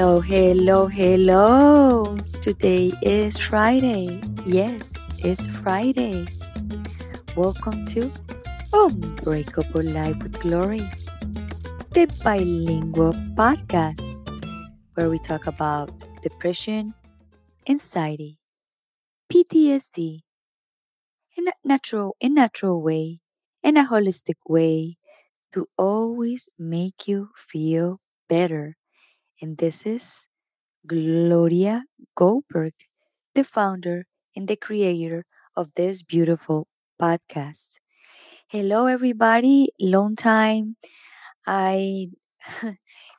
Hello, hello, hello. Today is Friday. Yes, it's Friday. Welcome to Unbreakable Life with Glory, the bilingual podcast where we talk about depression, anxiety, PTSD in a natural, in natural way, in a holistic way to always make you feel better. And this is Gloria Goldberg, the founder and the creator of this beautiful podcast. Hello, everybody. Long time. I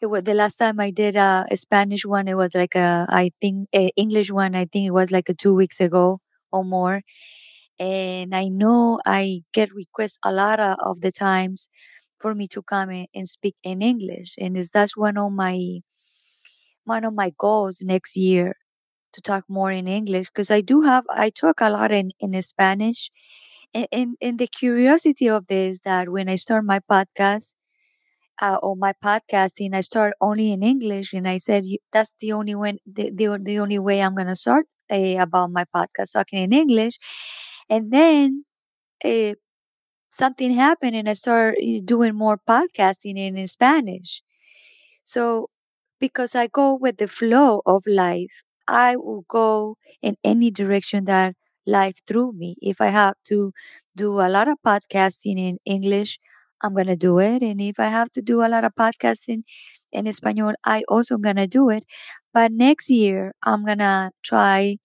it was the last time I did a, a Spanish one. It was like a I think a English one. I think it was like a two weeks ago or more. And I know I get requests a lot of, the times for me to come and speak in English, and is that's one of my one of my goals next year to talk more in English because I do have I talk a lot in in Spanish, and, and the curiosity of this that when I start my podcast uh, or my podcasting, I start only in English, and I said that's the only way the, the, the only way I'm gonna start uh, about my podcast talking in English, and then. Uh, something happened and I started doing more podcasting in, in Spanish. So, because I go with the flow of life, I will go in any direction that life threw me. If I have to do a lot of podcasting in English, I'm going to do it. And if I have to do a lot of podcasting in Espanol, I also going to do it. But next year, I'm going to try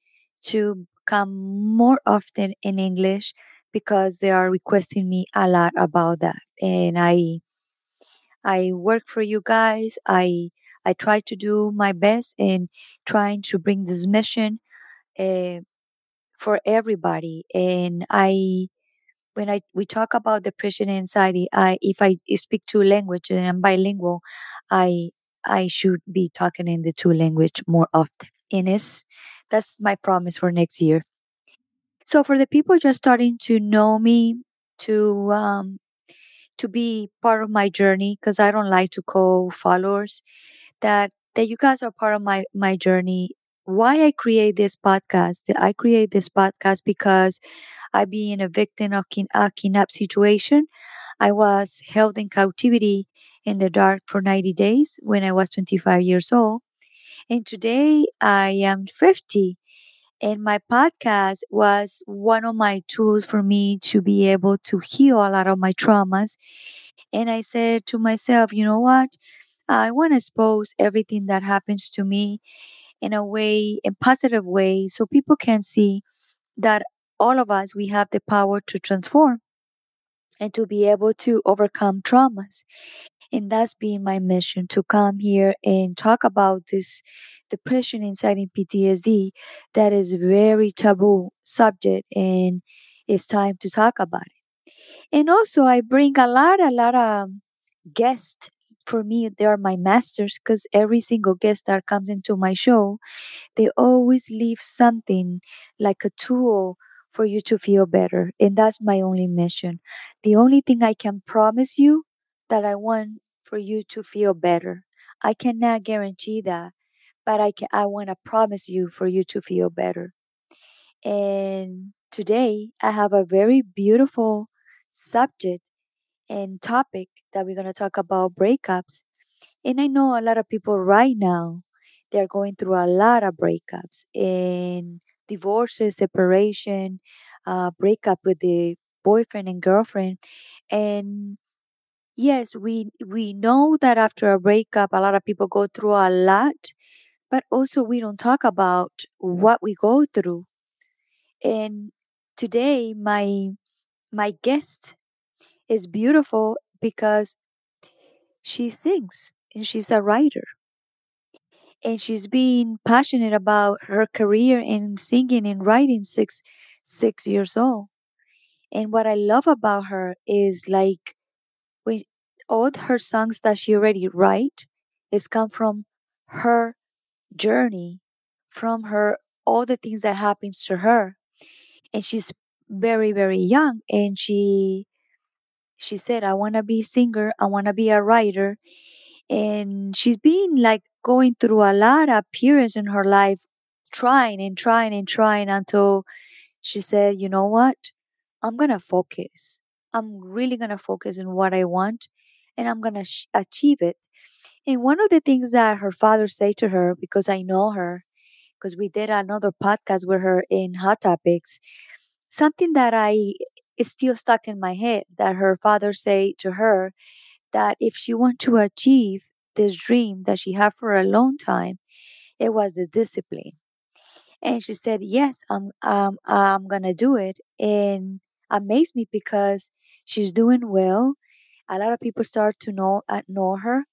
to come more often in English because they are requesting me a lot about that. And I I work for you guys. I I try to do my best in trying to bring this mission uh, for everybody. And I, when I we talk about depression and anxiety, I if I speak two language and I'm bilingual, I I should be talking in the two language more often. And it's that's my promise for next year. So for the people just starting to know me, to um, to be part of my journey, because I don't like to call followers that that you guys are part of my my journey. Why i create this podcast? I create this podcast because i being a victim of kin- a kidnap situation? I was held in captivity in the dark for 90 days when i was 25 years old. And today i am 50 and my podcast was one of my tools for me to be able to heal a lot of my traumas. And i said to myself you know what I want to expose everything that happens to me in a way, in positive way, so people can see that all of us we have the power to transform and to be able to overcome traumas. And that's been my mission to come here and talk about this depression inside in PTSD that is very taboo subject and it's time to talk about it. And also I bring a lot, a lot of guests for me they are my masters because every single guest that comes into my show they always leave something like a tool for you to feel better and that's my only mission. The only thing i can promise you that i want for you to feel better. I cannot guarantee that but i can i want to promise you for you to feel better. And today i have a very beautiful subject and topic that we're going to talk about breakups. And I know a lot of people right now, they're going through a lot of breakups and divorces, separation, uh, breakup with the boyfriend and girlfriend. And yes, we we know that after a breakup, a lot of people go through a lot, but also we don't talk about what we go through. And today, my my guest is beautiful because she sings and she's a writer. And she's been passionate about her career in singing and writing six six years old. And what i love about her is like when all her songs that she already write is come from her journey from her all the things that happens to her. And she's very very young and she she said i want to be a singer i want to be a writer and she's been like going through a lot of periods in her life trying and trying and trying until she said you know what? I'm gonna focus. I'm really gonna focus on what i want and i'm gonna sh- achieve it. And one of the things that her father said to her because i know her because we did another podcast with her in hot topics something that i is still stuck in my head that her father said to her that if she want to achieve this dream that she had for a long time, it was the discipline. And she said, "Yes, I'm I'm gonna do it." And amazed me because she's doing well. A lot of people start to know uh, know her,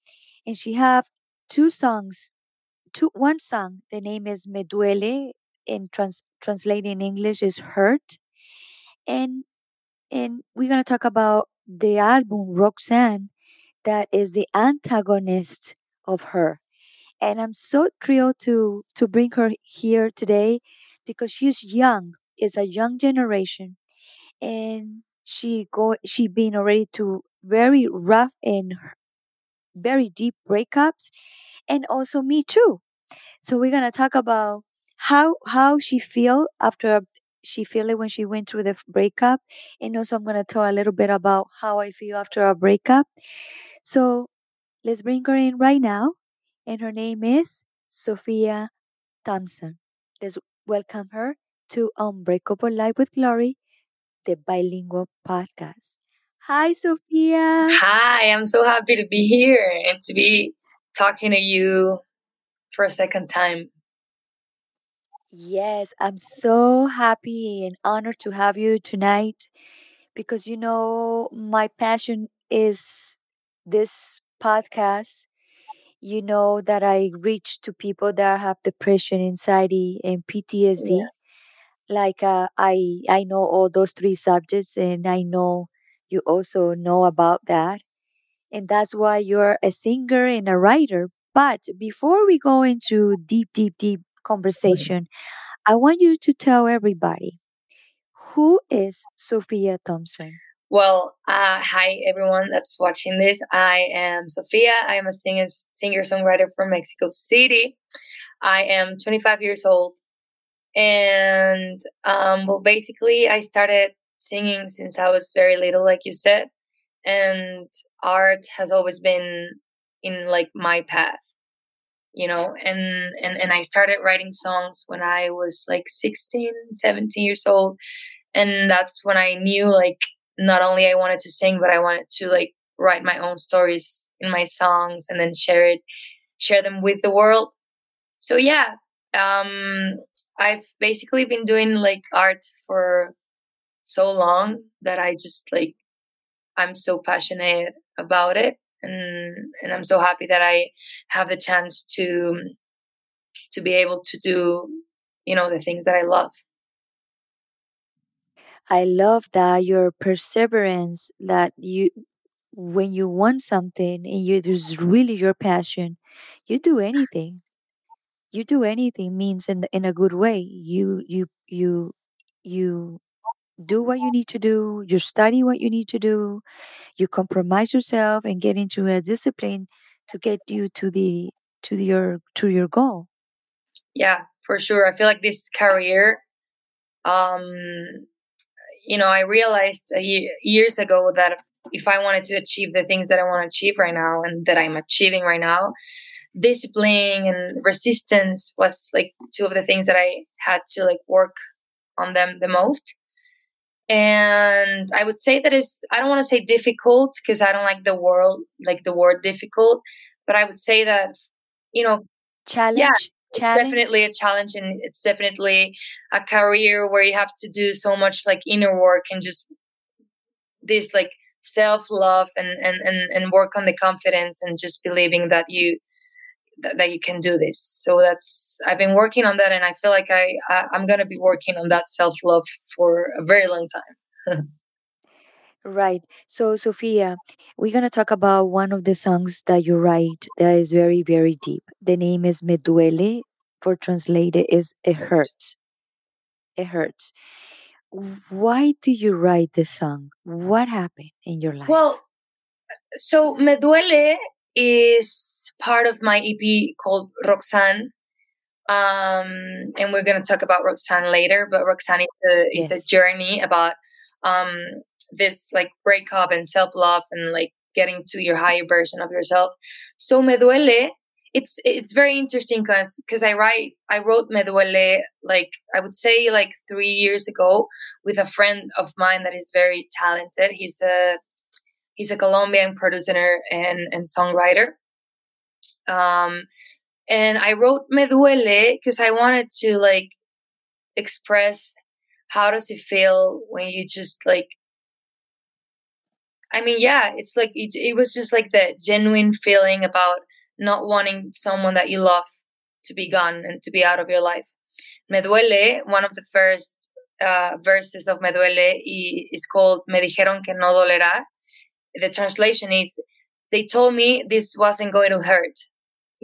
and she have two songs. Two one song. The name is "Me Duele." In trans translated in English is "Hurt," and and we're gonna talk about the album Roxanne that is the antagonist of her. And I'm so thrilled to to bring her here today because she's young. It's a young generation and she go she been already to very rough and very deep breakups and also me too. So we're gonna talk about how how she feel after she feel it when she went through the breakup and also I'm gonna tell a little bit about how I feel after a breakup. So Let's bring her in right now. And her name is Sophia Thompson. Let's welcome her to Unbreakable Life with Glory, the bilingual podcast. Hi, Sophia. Hi, I'm so happy to be here and to be talking to you for a second time. Yes, I'm so happy and honored to have you tonight because you know my passion is this podcast. You know that I reach to people that have depression, anxiety, and Yeah. PTSD like uh, i i know all those three subjects and i know you also know about that and that's why you're a singer and a writer but before we go into deep deep deep conversation i want you to tell everybody who is sophia thompson Well, uh, hi everyone that's watching this. I am Sofia. I am a singer singer songwriter from Mexico City. I am 25 years old, and um, well, basically, I started singing since I was very little, like you said, and art has always been in like my path. You know and and and i started writing songs when i was like 16 17 years old. And that's when i knew like not only i wanted to sing but i wanted to like write my own stories in my songs and then share it share them with the world. So yeah um i've basically been doing like art for so long that i just like i'm so passionate about it and and i'm so happy that i have the chance to to be able to do you know the things that i love. I love that your perseverance that you when you want something and you is really your passion you do anything. You do anything means in in a good way. You you you you do what you need to do you study what you need to do you compromise yourself and get into a discipline to get you to the to your to your goal. Yeah for sure i feel like this career um you know i realized years ago that if i wanted to achieve the things that i want to achieve right now and that i'm achieving right now discipline and resistance was like two of the things that i had to like work on them the most and i would say that is i don't want to say difficult because i don't like the word like the word difficult but i would say that you know yeah challenge it's challenge? definitely a challenge and it's definitely a career where you have to do so much like inner work and just this like self love and, and and and work on the confidence and just believing that you that, that you can do this. So that's i've been working on that and i feel like i, I i'm gonna be working on that self love for a very long time. Right. So sophia we're going to talk about one of the songs that you write that is very very deep. The name is me duele for translated is it hurts it hurts. Why do you write this song? What happened in your life? Well so me duele is part of my EP called Roxanne. Um, and we're gonna talk about Roxanne later, but Roxanne is a is yes. a journey about um this like breakup and self love and like getting to your higher version of yourself. So Me Duele, it's it's very interesting because because I write I wrote Me Duele like I would say like three years ago with a friend of mine that is very talented. He's a he's a Colombian producer and and songwriter. Um, and I wrote Me Duele because I wanted to like express how does it feel when you just like I mean, yeah, it's like it, it was just like that genuine feeling about not wanting someone that you love to be gone and to be out of your life. Me duele, one of the first uh, verses of Me duele is called Me dijeron que no dolerá. The translation is, they told me this wasn't going to hurt.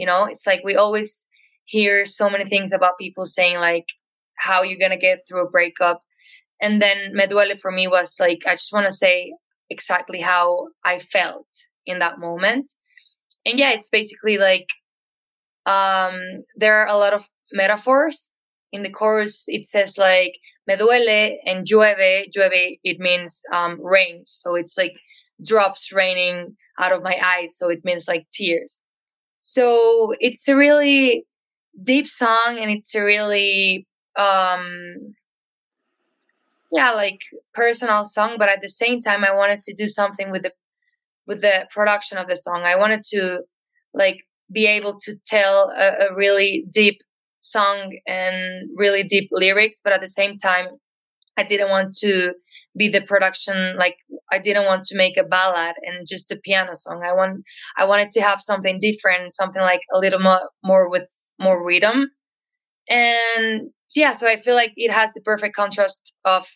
You know, it's like we always hear so many things about people saying like how you're going to get through a breakup. And then Me duele for me was like, I just want to say, exactly how I felt in that moment. And yeah, it's basically like um, there are a lot of metaphors. In the chorus, it says like me duele and llueve. Llueve, it means um, rain. So it's like drops raining out of my eyes. So it means like tears. So it's a really deep song and it's a really um yeah like personal song but at the same time i wanted to do something with the with the production of the song. I wanted to like be able to tell a, a really deep song and really deep lyrics but at the same time i didn't want to be the production like i didn't want to make a ballad and just a piano song i want i wanted to have something different something like a little more more with more rhythm and yeah so i feel like it has the perfect contrast of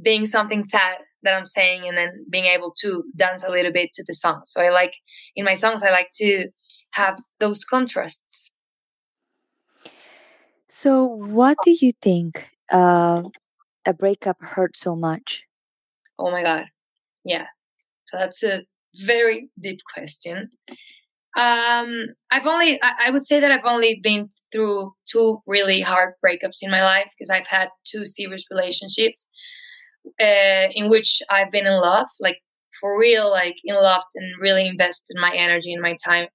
being something sad that I'm saying and then being able to dance a little bit to the song. So I like in my songs I like to have those contrasts. So what do you think uh, a breakup hurt so much? Oh my god. Yeah. So that's a very deep question. Um I've only I, I would say that I've only been through two really hard breakups in my life because I've had two serious relationships uh, in which I've been in love, like for real, like in love and really invested my energy and my time.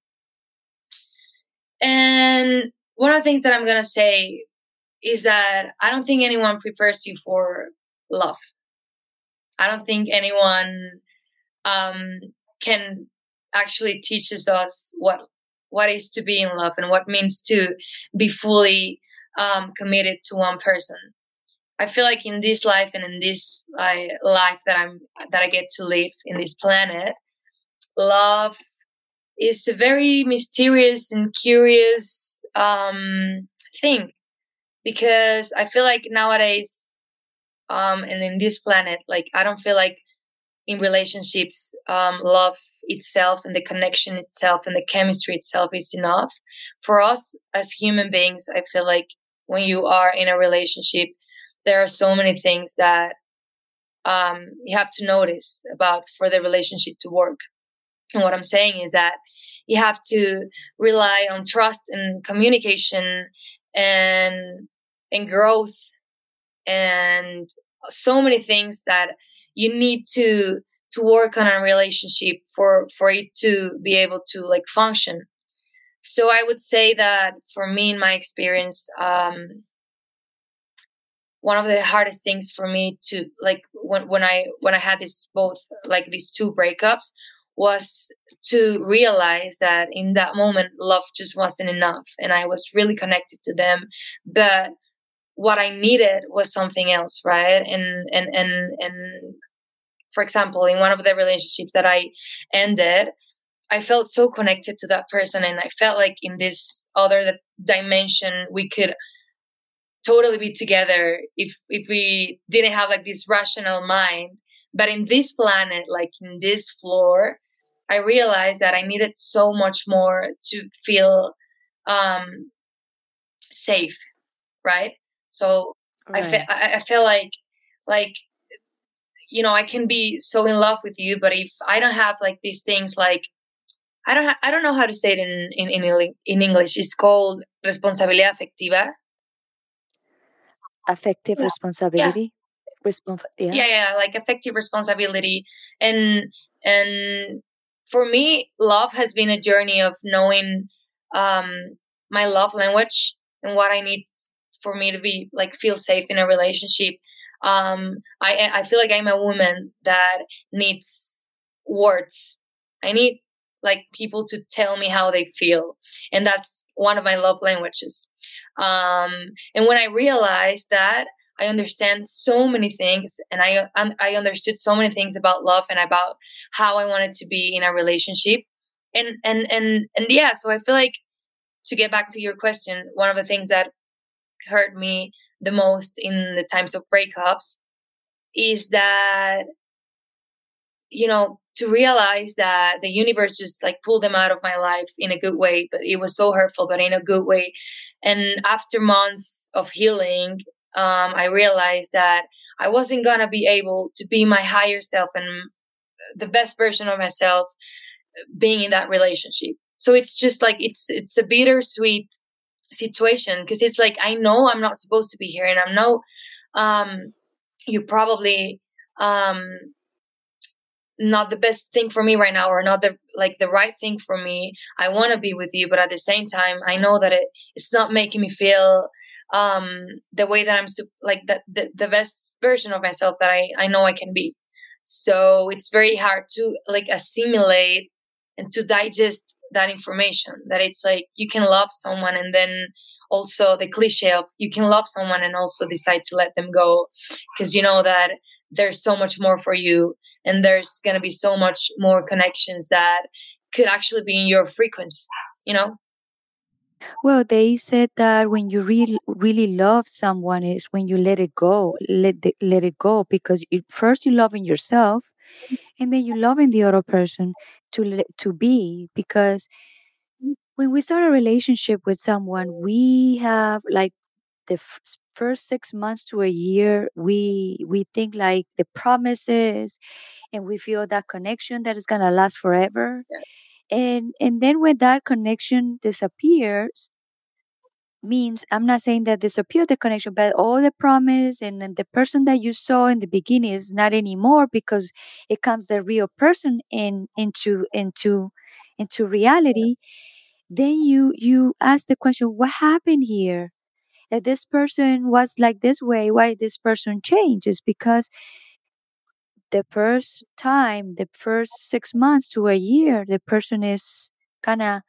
And one of the things that I'm gonna say is that I don't think anyone prepares you for love. I don't think anyone um, can actually teaches us what what is to be in love and what means to be fully um, committed to one person. I feel like in this life and in this uh, life that I'm that I get to live in this planet, love is a very mysterious and curious um, thing because I feel like nowadays um, and in this planet, like I don't feel like in relationships, um, love itself and the connection itself and the chemistry itself is enough for us as human beings. I feel like when you are in a relationship there are so many things that um, you have to notice about for the relationship to work. And what I'm saying is that you have to rely on trust and communication and and growth and so many things that you need to to work on a relationship for for it to be able to like function. So i would say that for me in my experience um one of the hardest things for me to like when when I when I had this both like these two breakups was to realize that in that moment love just wasn't enough and I was really connected to them. But what I needed was something else right? And and and and for example in one of the relationships that I ended I felt so connected to that person and I felt like in this other dimension we could totally be together if if we didn't have like this rational mind. But in this planet like in this floor i realized that i needed so much more to feel um safe right so right. I, fe- I, feel like like you know i can be so in love with you but if i don't have like these things like I don't ha- I don't know how to say it in in in, in English. It's called responsabilidad afectiva. Affective Yeah. responsibility. Respons- yeah. yeah yeah like affective responsibility and and for me love has been a journey of knowing um my love language and what i need for me to be like feel safe in a relationship um i i feel like i'm a woman that needs words i need like people to tell me how they feel and that's one of my love languages um and when i realized that I understand so many things, and I I understood so many things about love and about how I wanted to be in a relationship, and and and and yeah. So I feel like to get back to your question, one of the things that hurt me the most in the times of breakups is that you know to realize that the universe just like pulled them out of my life in a good way but it was so hurtful but in a good way and after months of healing um, I realized that I wasn't gonna be able to be my higher self and the best version of myself being in that relationship. So it's just like it's it's a bittersweet situation because it's like I know I'm not supposed to be here, and I know um, you probably um, not the best thing for me right now, or not the like the right thing for me. I want to be with you, but at the same time, I know that it it's not making me feel um the way that i'm like that the the best version of myself that i i know i can be so it's very hard to like assimilate and to digest that information that it's like you can love someone and then also the cliche of you can love someone and also decide to let them go because you know that there's so much more for you and there's going to be so much more connections that could actually be in your frequency you know? Well, they said that when you really really love someone is when you let it go, let the, let it go because you, first you loving yourself, and then you loving the other person to to be because when we start a relationship with someone, we have like the f- first six months to a year, we we think like the promises, and we feel that connection that is gonna last forever. And and then when that connection disappears means i'm not saying that disappear the connection but all the promise and, and the person that you saw in the beginning is not anymore because it comes the real person in into into into reality. Then you you ask the question what happened here? That this person was like this way why this person changes? Because the first time the first six months to a year the person is kind of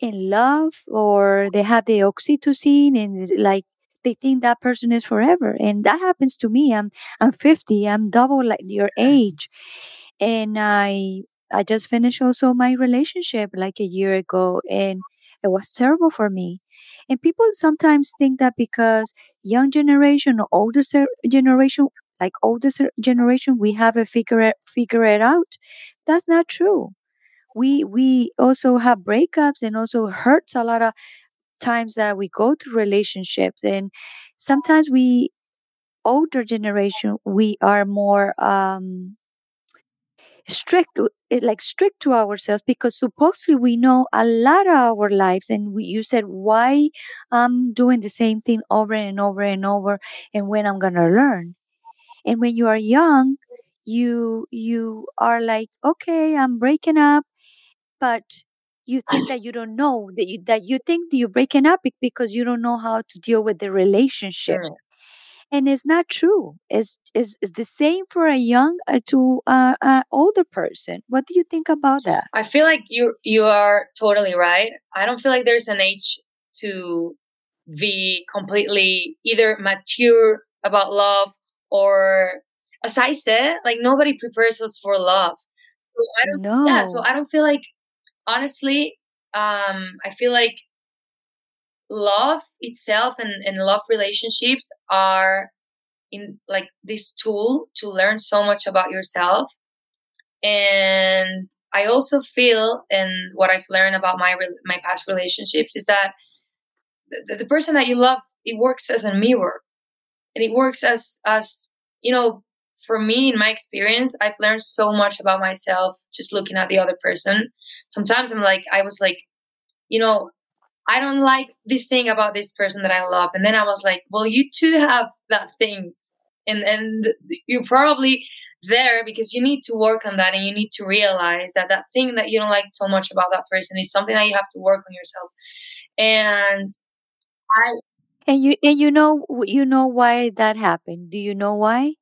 in love or they have the oxytocin and like they think that person is forever and that happens to me i'm i'm 50 i'm double like your age and i i just finished also my relationship like a year ago and it was terrible for me and people sometimes think that because young generation or older generation like older generation we have a figure it, figure it out that's not true we we also have breakups and also hurts a lot of times that we go through relationships and sometimes we older generation we are more um strict like strict to ourselves because supposedly we know a lot of our lives and we, you said why i'm doing the same thing over and over and over and when i'm gonna learn? And when you are young you you are like okay i'm breaking up but you think that you don't know that you, that you think that you're breaking up because you don't know how to deal with the relationship Mm. and it's not true it's, it's, it's the same for a young uh, to uh, uh, older person what do you think about that I feel like you you are totally right. I don't feel like there's an age to be completely either mature about love or as I said, like nobody prepares us for love. So I don't no yeah, so I don't feel like honestly, um I feel like love itself and, and love relationships are in like this tool to learn so much about yourself. And i also feel and what i've learned about my my past relationships is that the, the person that you love it works as a mirror. And it works as as you know for me, in my experience, I've learned so much about myself just looking at the other person. Sometimes I'm like, I was like, you know, I don't like this thing about this person that I love. And then I was like, well, you too have that thing. And and you're probably there because you need to work on that and you need to realize that that thing that you don't like so much about that person is something that you have to work on yourself. And I And you and you know you know why that happened. Do you know why?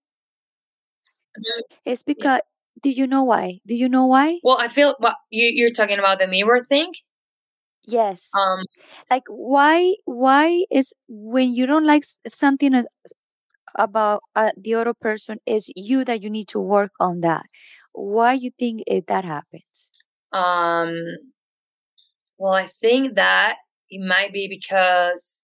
It's yeah. because do you know why? Do you know why? Well, I feel what you you're talking about the mirror thing. Yes. Um, Like why why is when you don't like something about uh, the other person is you that you need to work on that. Why you think it, that happens? um, well, I think that it might be because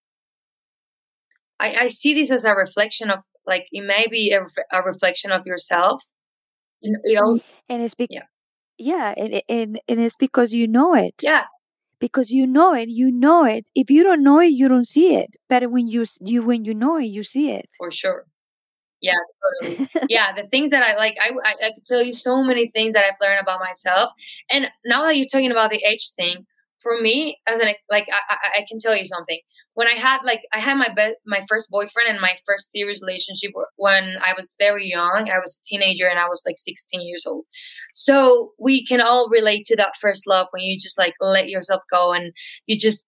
I, I see this as a reflection of like it may be a, a reflection of yourself. You know, you know, mm, And it's be yeah, yeah, and, and and it's because you know it. yeah, Because you know it, you know it. If you don't know it, you don't see it. But when you you when you know it, you see it. for sure. Yeah, totally. Yeah, the things that I like, I, I, I could tell you so many things that I've learned about myself. And now that you're talking about the age thing, for me, as an like, I, I, can tell you something. When I had like, I had my best, my first boyfriend and my first serious relationship when I was very young. I was a teenager and I was like 16 years old. So we can all relate to that first love when you just like let yourself go and you just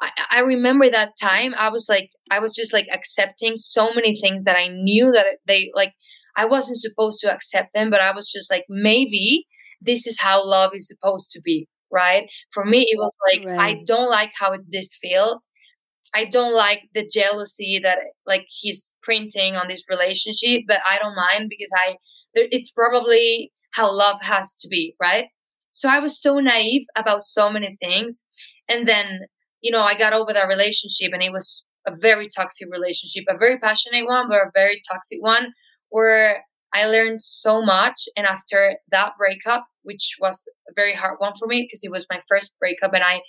I, I remember that time i was like i was just like accepting so many things that i knew that they like i wasn't supposed to accept them but i was just like maybe this is how love is supposed to be right? For me it was like i don't like how this feels. I don't like the jealousy that like he's printing on this relationship but i don't mind because i there- it's probably how love has to be right? So i was so naive about so many things. And then you know, I got over that relationship and it was a very toxic relationship, a very passionate one, but a very toxic one where I learned so much. And after that breakup, which was a very hard one for me because it was my first breakup and I,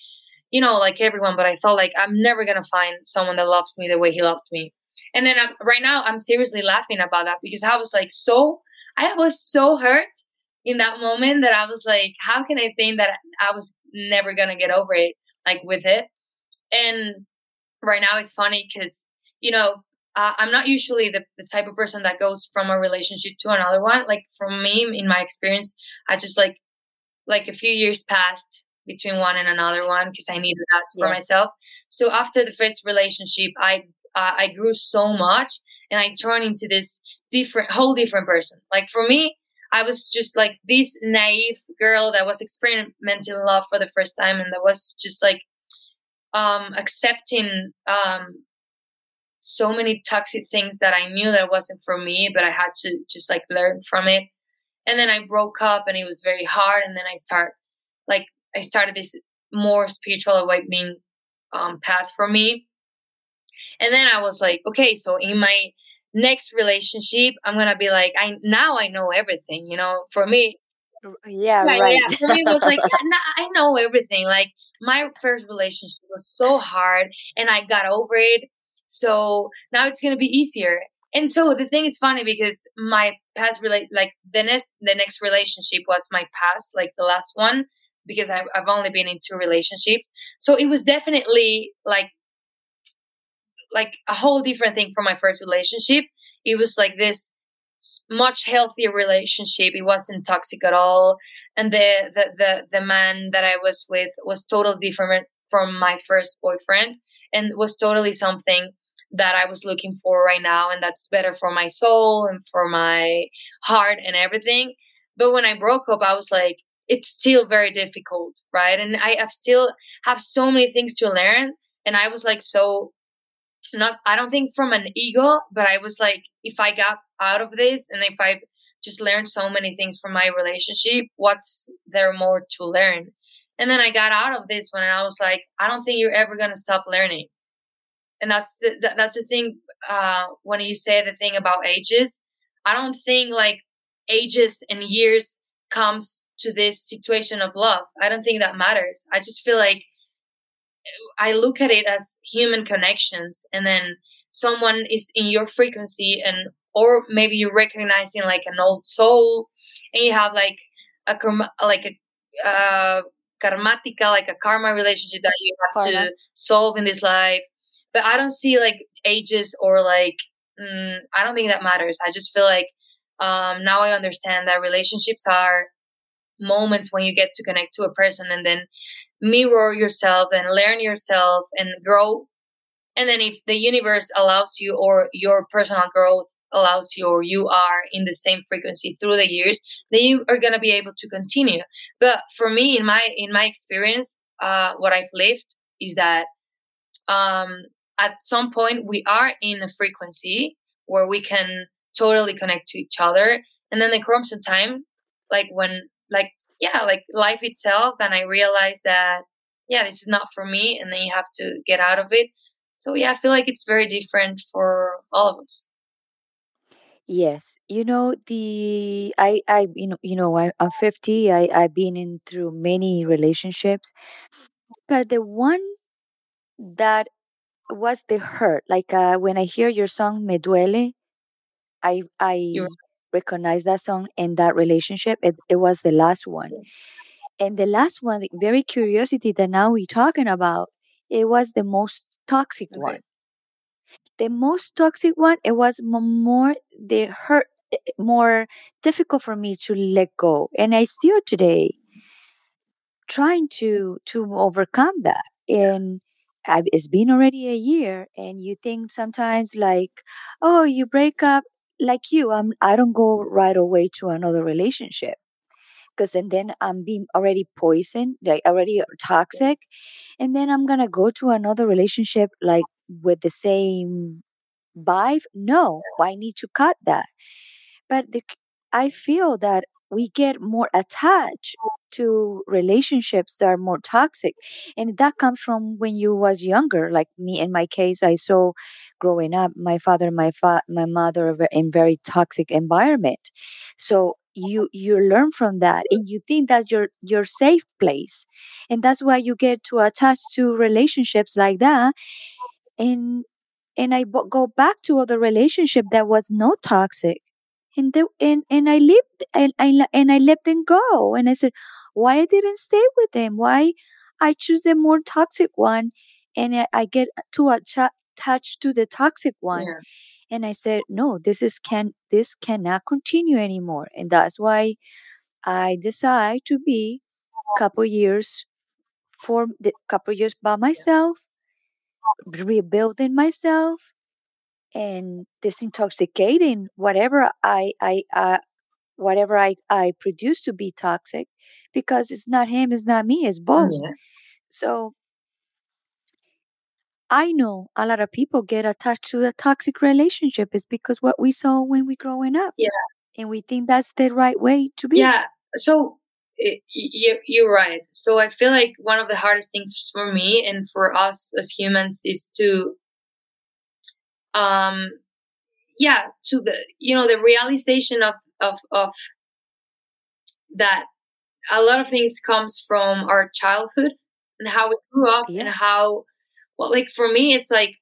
you know, like everyone, but I felt like I'm never going to find someone that loves me the way he loved me. And then i right now, I'm seriously laughing about that because I was like so, I was so hurt in that moment that I was like, how can I think that I was never going to get over it, like with it? and right now it's funny because you know uh, i'm not usually the, the type of person that goes from a relationship to another one. Like for me in my experience i just like like a few years passed between one and another one because i needed that for myself. So after the first relationship i uh, i grew so much and i turned into this different whole different person. Like for me i was just like this naive girl that was experimenting love for the first time and that was just like um accepting um so many toxic things that I knew that wasn't for me, but I had to just like learn from it. And then I broke up and it was very hard. And then I start like I started this more spiritual awakening um path for me. And then I was like, okay, so in my next relationship, I'm gonna be like, I now I know everything, you know. For me, Yeah, yeah, right. yeah. For me, it was like, yeah, nah, I know everything. Like my first relationship was so hard, and I got over it. So now it's gonna be easier. And so the thing is funny because my past relate like the next the next relationship was my past, like the last one, because I've I've only been in two relationships. So it was definitely like like a whole different thing from my first relationship. It was like this much healthier relationship. It wasn't toxic at all, and the the the, the man that I was with was totally different from my first boyfriend, and was totally something that I was looking for right now, and that's better for my soul and for my heart and everything. But when I broke up, I was like, it's still very difficult, right? And I have still have so many things to learn, and I was like so not I don't think from an ego, but I was like, if I got out of this and if I just learned so many things from my relationship, what's there more to learn? And then I got out of this one and I was like, I don't think you're ever gonna stop learning. And that's the, that, that's the thing. Uh, when you say the thing about ages, I don't think like ages and years comes to this situation of love. I don't think that matters. I just feel like I look at it as human connections, and then someone is in your frequency and or maybe you're recognizing like an old soul and you have like a like a uh, karmatica like a karma relationship that you have karma. to solve in this life but i don't see like ages or like mm, i don't think that matters. I just feel like um, now i understand that relationships are moments when you get to connect to a person and then mirror yourself and learn yourself and grow. And then if the universe allows you or your personal growth allows you or you are in the same frequency through the years then you are going to be able to continue. But for me in my in my experience uh, what i've lived is that um, at some point we are in a frequency where we can totally connect to each other. And then there comes a time like when like yeah like life itself then i realized that yeah this is not for me and then you have to get out of it. So yeah i feel like it's very different for all of us. Yes, you know the I I you know you know I, I'm 50. I I've been in through many relationships, but the one that was the hurt, like uh, when I hear your song Me Duele, I I recognize that song and that relationship. It it was the last one, and the last one, the very curiosity that now we're talking about, it was the most toxic Okay. one the most toxic one it was more the hurt eh, eh, more difficult for me to let go and i still today trying to to overcome that and I've, it's been already a year and you think sometimes like oh you break up like you i'm i don't go right away to another relationship because and then i'm being already poisoned like already toxic and then i'm gonna go to another relationship like with the same vibe? No i need to cut that. But the, i feel that we get more attached to relationships that are more toxic and that comes from when you was younger like me in my case i saw growing up my father my fa- my mother in very toxic environment. So you you learn from that and you think that's your your safe place and that's why you get to attach to relationships like that and and I b- go back to other relationship that was not toxic, and the, and and I lived and I and I let them go, and I said, why I didn't stay with them? Why I choose the more toxic one, and I, I get too attached to the toxic one, Yeah. and I said, no, this is can this cannot continue anymore, and that's why I decide to be a couple years for the couple years by myself, rebuilding myself and disintoxicating whatever I I uh, whatever I I produce to be toxic because it's not him, it's not me, it's both. Yeah. So I know a lot of people get attached to a toxic relationship is because what we saw when we growing up. Yeah. And we think that's the right way to be. Yeah. So it, you, you're right. So I feel like one of the hardest things for me and for us as humans is to, um, yeah, to the you know the realization of of of that a lot of things comes from our childhood and how we grew up and how well like for me it's like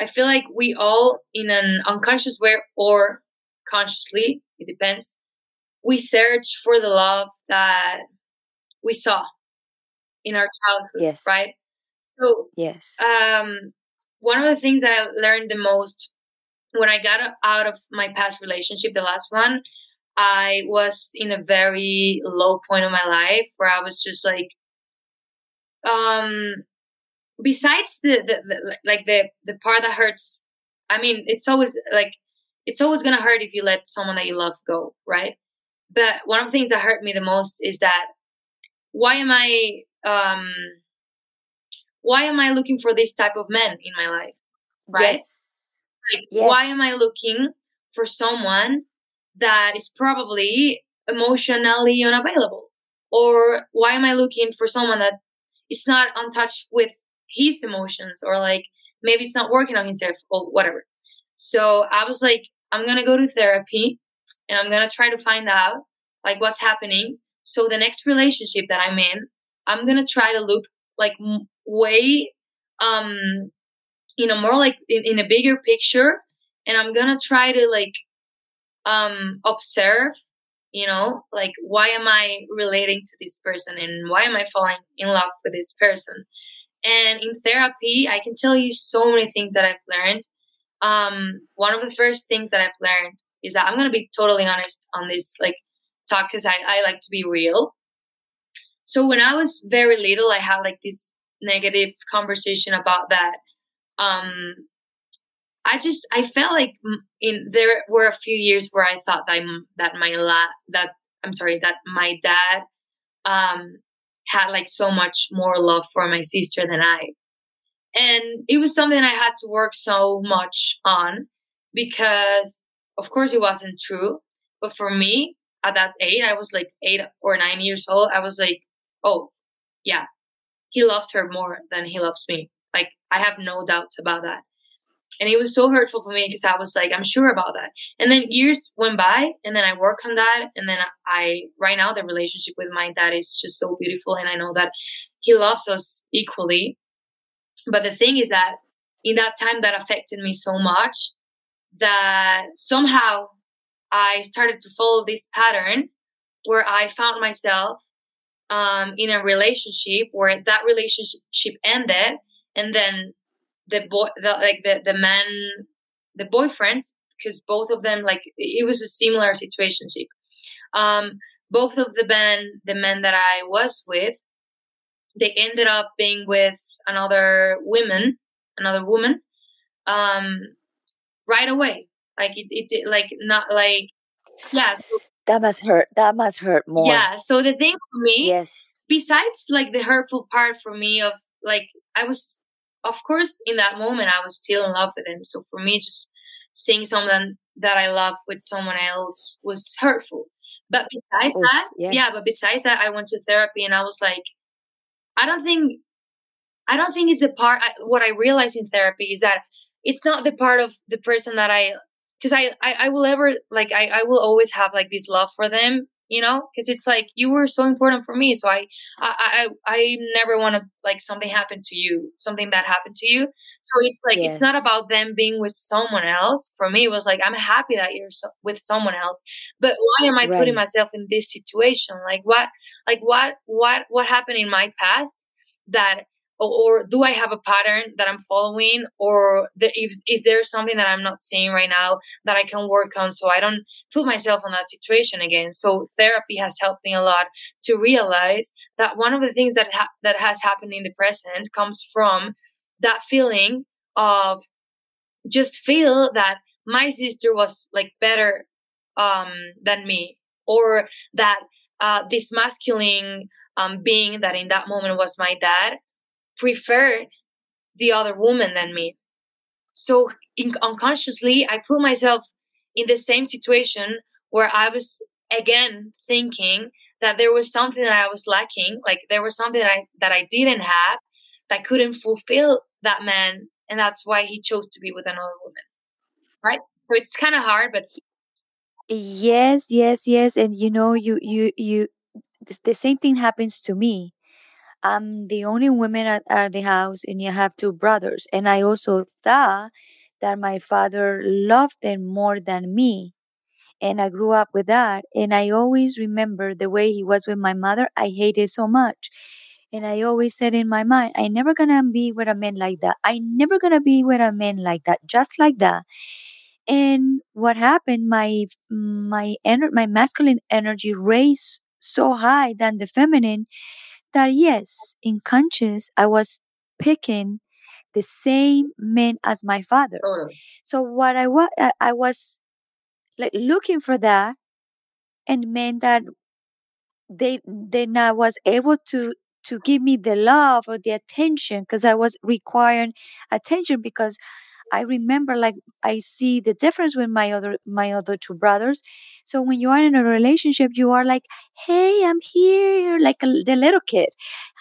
I feel like we all in an unconscious way or consciously, it depends, we search for the love that we saw in our childhood, Yes. right? So Yes. um one of the things that I learned the most when I got out of my past relationship, the last one, I was in a very low point of my life where I was just like, um, besides the, the, the like the the part that hurts. I mean, it's always like it's always gonna hurt if you let someone that you love go, right? But one of the things that hurt me the most is that why am I um why am I looking for this type of men in my life, right? Yes. Like, why am I looking for someone that is probably emotionally unavailable? Or why am I looking for someone that it's not on touch with his emotions or like maybe it's not working on himself or whatever. So I was like, I'm gonna go to therapy and I'm gonna try to find out like what's happening. So the next relationship that I'm in, I'm gonna try to look like m- way um you know more like in, in a bigger picture and i'm gonna try to like um observe you know like why am i relating to this person and why am i falling in love with this person? And in therapy i can tell you so many things that i've learned. Um one of the first things that i've learned is that i'm to be totally honest on this like talk because I, I like to be real. So when i was very little i had like this negative conversation about that um I just I felt like in there were a few years where I thought that I'm, that my la that I'm sorry that my dad um had like so much more love for my sister than I. And it was something I had to work so much on because of course it wasn't true, but for me at that age I was like 8 or 9 years old, I was like, "Oh, yeah. He loves her more than he loves me." Like I have no doubts about that and it was so hurtful for me because I was like, I'm sure about that. And then years went by, and then I work on that, and then I right now the relationship with my dad is just so beautiful, and I know that he loves us equally. But the thing is that in that time that affected me so much that somehow I started to follow this pattern where I found myself um, in a relationship where that relationship ended, and then the boy the like the the men the boyfriends because both of them like it was a similar situation um both of the men the men that i was with they ended up being with another woman another woman um right away. Like it, it like not like yeah so, that must hurt that must hurt more yeah so the thing for me yes besides like the hurtful part for me of like i was of course, in that moment, I was still in love with him. So for me, just seeing someone that I love with someone else was hurtful. But besides oh, that, yes. yeah, but besides that, I went to therapy and I was like, I don't think, I don't think it's the part. I, what I realized in therapy is that it's not the part of the person that I, because I, I, I will ever like, I, I will always have like this love for them you know? Because it's like you were so important for me so i i i, I never want to like something happen to you something bad happened to you. So it's like yes. it's not about them being with someone else. For me it was like i'm happy that you're so, with someone else. But why am i right. putting myself in this situation? Like what like what what what happened in my past that or, do I have a pattern that I'm following, or the, is, is there something that I'm not seeing right now that I can work on so I don't put myself in that situation again? So therapy has helped me a lot to realize that one of the things that ha- that has happened in the present comes from that feeling of just feel that my sister was like better um, than me, or that uh, this masculine um, being that in that moment was my dad preferred the other woman than me. So in, unconsciously, I put myself in the same situation where I was again thinking that there was something that I was lacking, like there was something that I that I didn't have that couldn't fulfill that man, and that's why he chose to be with another woman. Right? So it's kind of hard, but yes, yes, yes, and you know, you you you the same thing happens to me I'm the only woman at, at the house, and you have two brothers. And I also thought that my father loved them more than me. And I grew up with that. And I always remember the way he was with my mother. I hated so much. And I always said in my mind, I never gonna be with a man like that. I never gonna be with a man like that, just like that. And what happened? My my ener- my masculine energy raised so high than the feminine that yes, in conscious, I was picking the same men as my father. Totally. So what I was, I was like looking for that, and men that they then I was able to to give me the love or the attention because I was requiring attention because I remember like I see the difference with my other my other two brothers. So when you are in a relationship, you are like, "Hey, I'm here," like a, the little kid.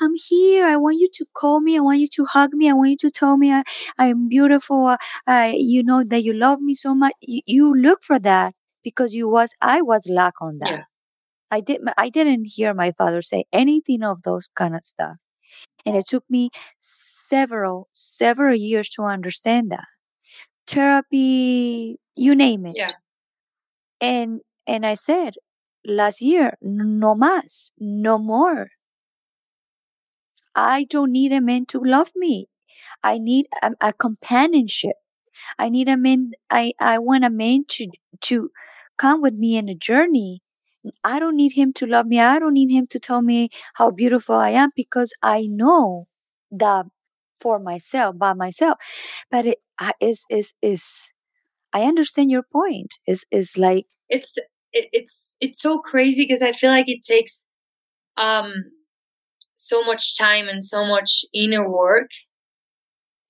"I'm here. I want you to call me. I want you to hug me. I want you to tell me I, I'm beautiful. Uh, you know that you love me so much." You, you look for that because you was I was lack on that. Yeah. I did I didn't hear my father say anything of those kind of stuff. And it took me several, several years to understand that therapy, you name it. Yeah. and and I said last year, no más, no more. I don't need a man to love me. I need a, a companionship. I need a man. I I want a man to to come with me in a journey. I don't need him to love me. I don't need him to tell me how beautiful I am because I know that for myself by myself. But it is is is I understand your point. Is is like it's it, it's it's so crazy because I feel like it takes um so much time and so much inner work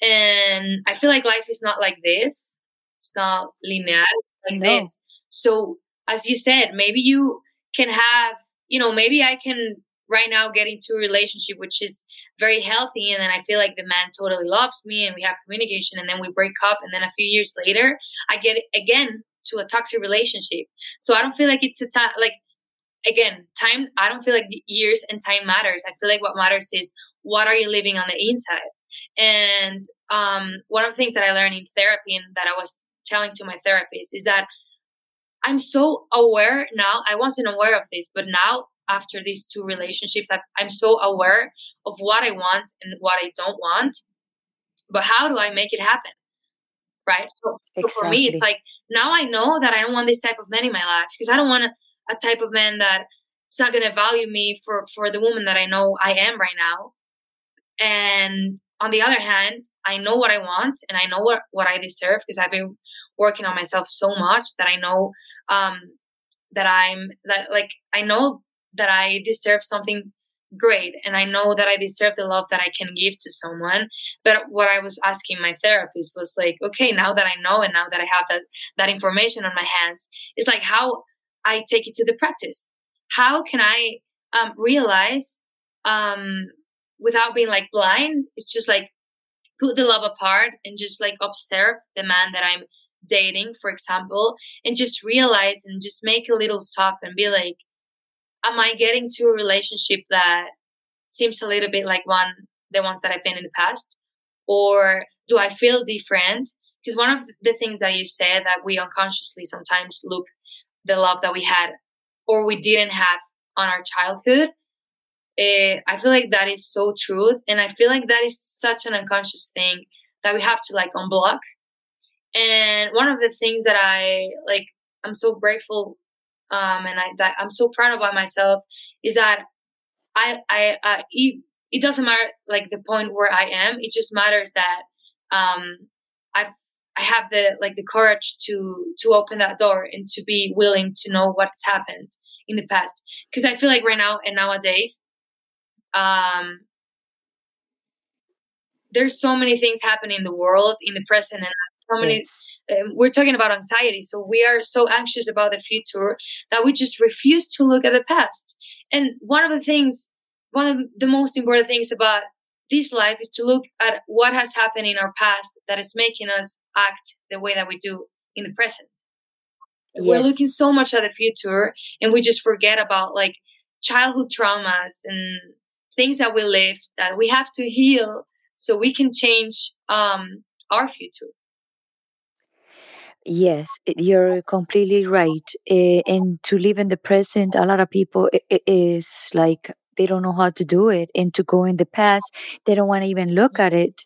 and I feel like life is not like this. It's not linear it's like no. this. So as you said, maybe you can have, you know, maybe I can right now get into a relationship which is very healthy and then I feel like the man totally loves me and we have communication and then we break up and then a few years later I get again to a toxic relationship. So I don't feel like it's a time like again, time I don't feel like the years and time matters. I feel like what matters is what are you living on the inside and um, one of the things that I learned in therapy and that I was telling to my therapist is that I'm so aware now. I wasn't aware of this, but now after these two relationships, I, I'm so aware of what I want and what I don't want. But how do I make it happen? Right. So, exactly. so for me, it's like now I know that I don't want this type of man in my life because I don't want a, a type of man that it's not going to value me for for the woman that I know I am right now. And on the other hand, I know what I want and I know what, what I deserve because I've been working on myself so much that I know um, that I'm that like I know that I deserve something great and I know that I deserve the love that I can give to someone. But what I was asking my therapist was like, okay, now that I know and now that I have that that information on my hands, it's like how I take it to the practice. How can I um, realize um, without being like blind. It's just like put the love apart and just like observe the man that I'm dating, for example, and just realize and just make a little stop and be like, am I getting to a relationship that seems a little bit like one the ones that I've been in the past? Or do I feel different? Because one of the things that you said that we unconsciously sometimes look the love that we had or we didn't have on our childhood uh, I feel like that is so true, and I feel like that is such an unconscious thing that we have to like unblock. And one of the things that I like, I'm so grateful, um, and I that I'm so proud about myself is that I I uh, it, it doesn't matter like the point where I am. It just matters that um, I I have the like the courage to to open that door and to be willing to know what's happened in the past because I feel like right now and nowadays um, there's so many things happening in the world in the present and so many yes. Um, we're talking about anxiety so we are so anxious about the future that we just refuse to look at the past and one of the things one of the most important things about this life is to look at what has happened in our past that is making us act the way that we do in the present yes. we're looking so much at the future and we just forget about like childhood traumas and things that we live that we have to heal so we can change um, our future. Yes, you're completely right. Uh, and to live in the present, a lot of people it is like they don't know how to do it. And to go in the past, they don't want to even look at it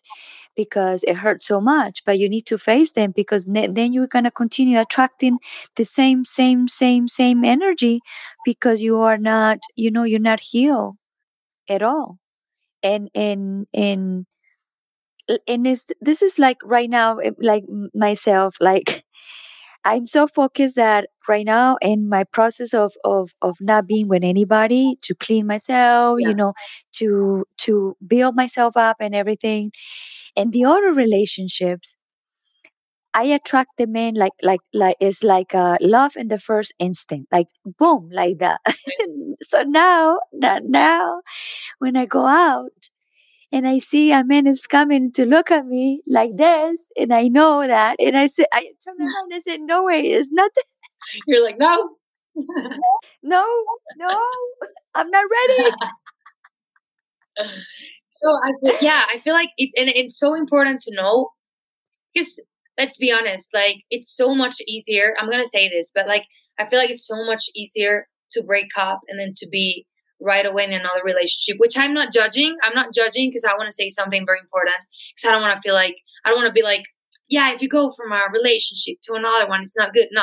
because it hurts so much. But you need to face them because then you're gonna continue attracting the same, same, same, same energy because you are not, you know, you're not healed at all and and and and this this is like right now eh, like myself like i'm so focused that right now in my process of of of not being with anybody to clean myself yeah. you know to to build myself up and everything and the other relationships I attract the men like like like it's like a love in the first instinct, like boom, like that. so now, now, when I go out and I see a man is coming to look at me like this, and I know that, and I say, I turn around and say, no way, it's not. You're like, no, no, no, I'm not ready. so I feel, yeah, I feel like it, and it's so important to know because let's be honest, like it's so much easier. I'm gonna say this, but like I feel like it's so much easier to break up and then to be right away in another relationship, which I'm not judging. I'm not judging because I want to say something very important because I don't want to feel like, I don't want to be like, yeah, if you go from a relationship to another one, it's not good. No,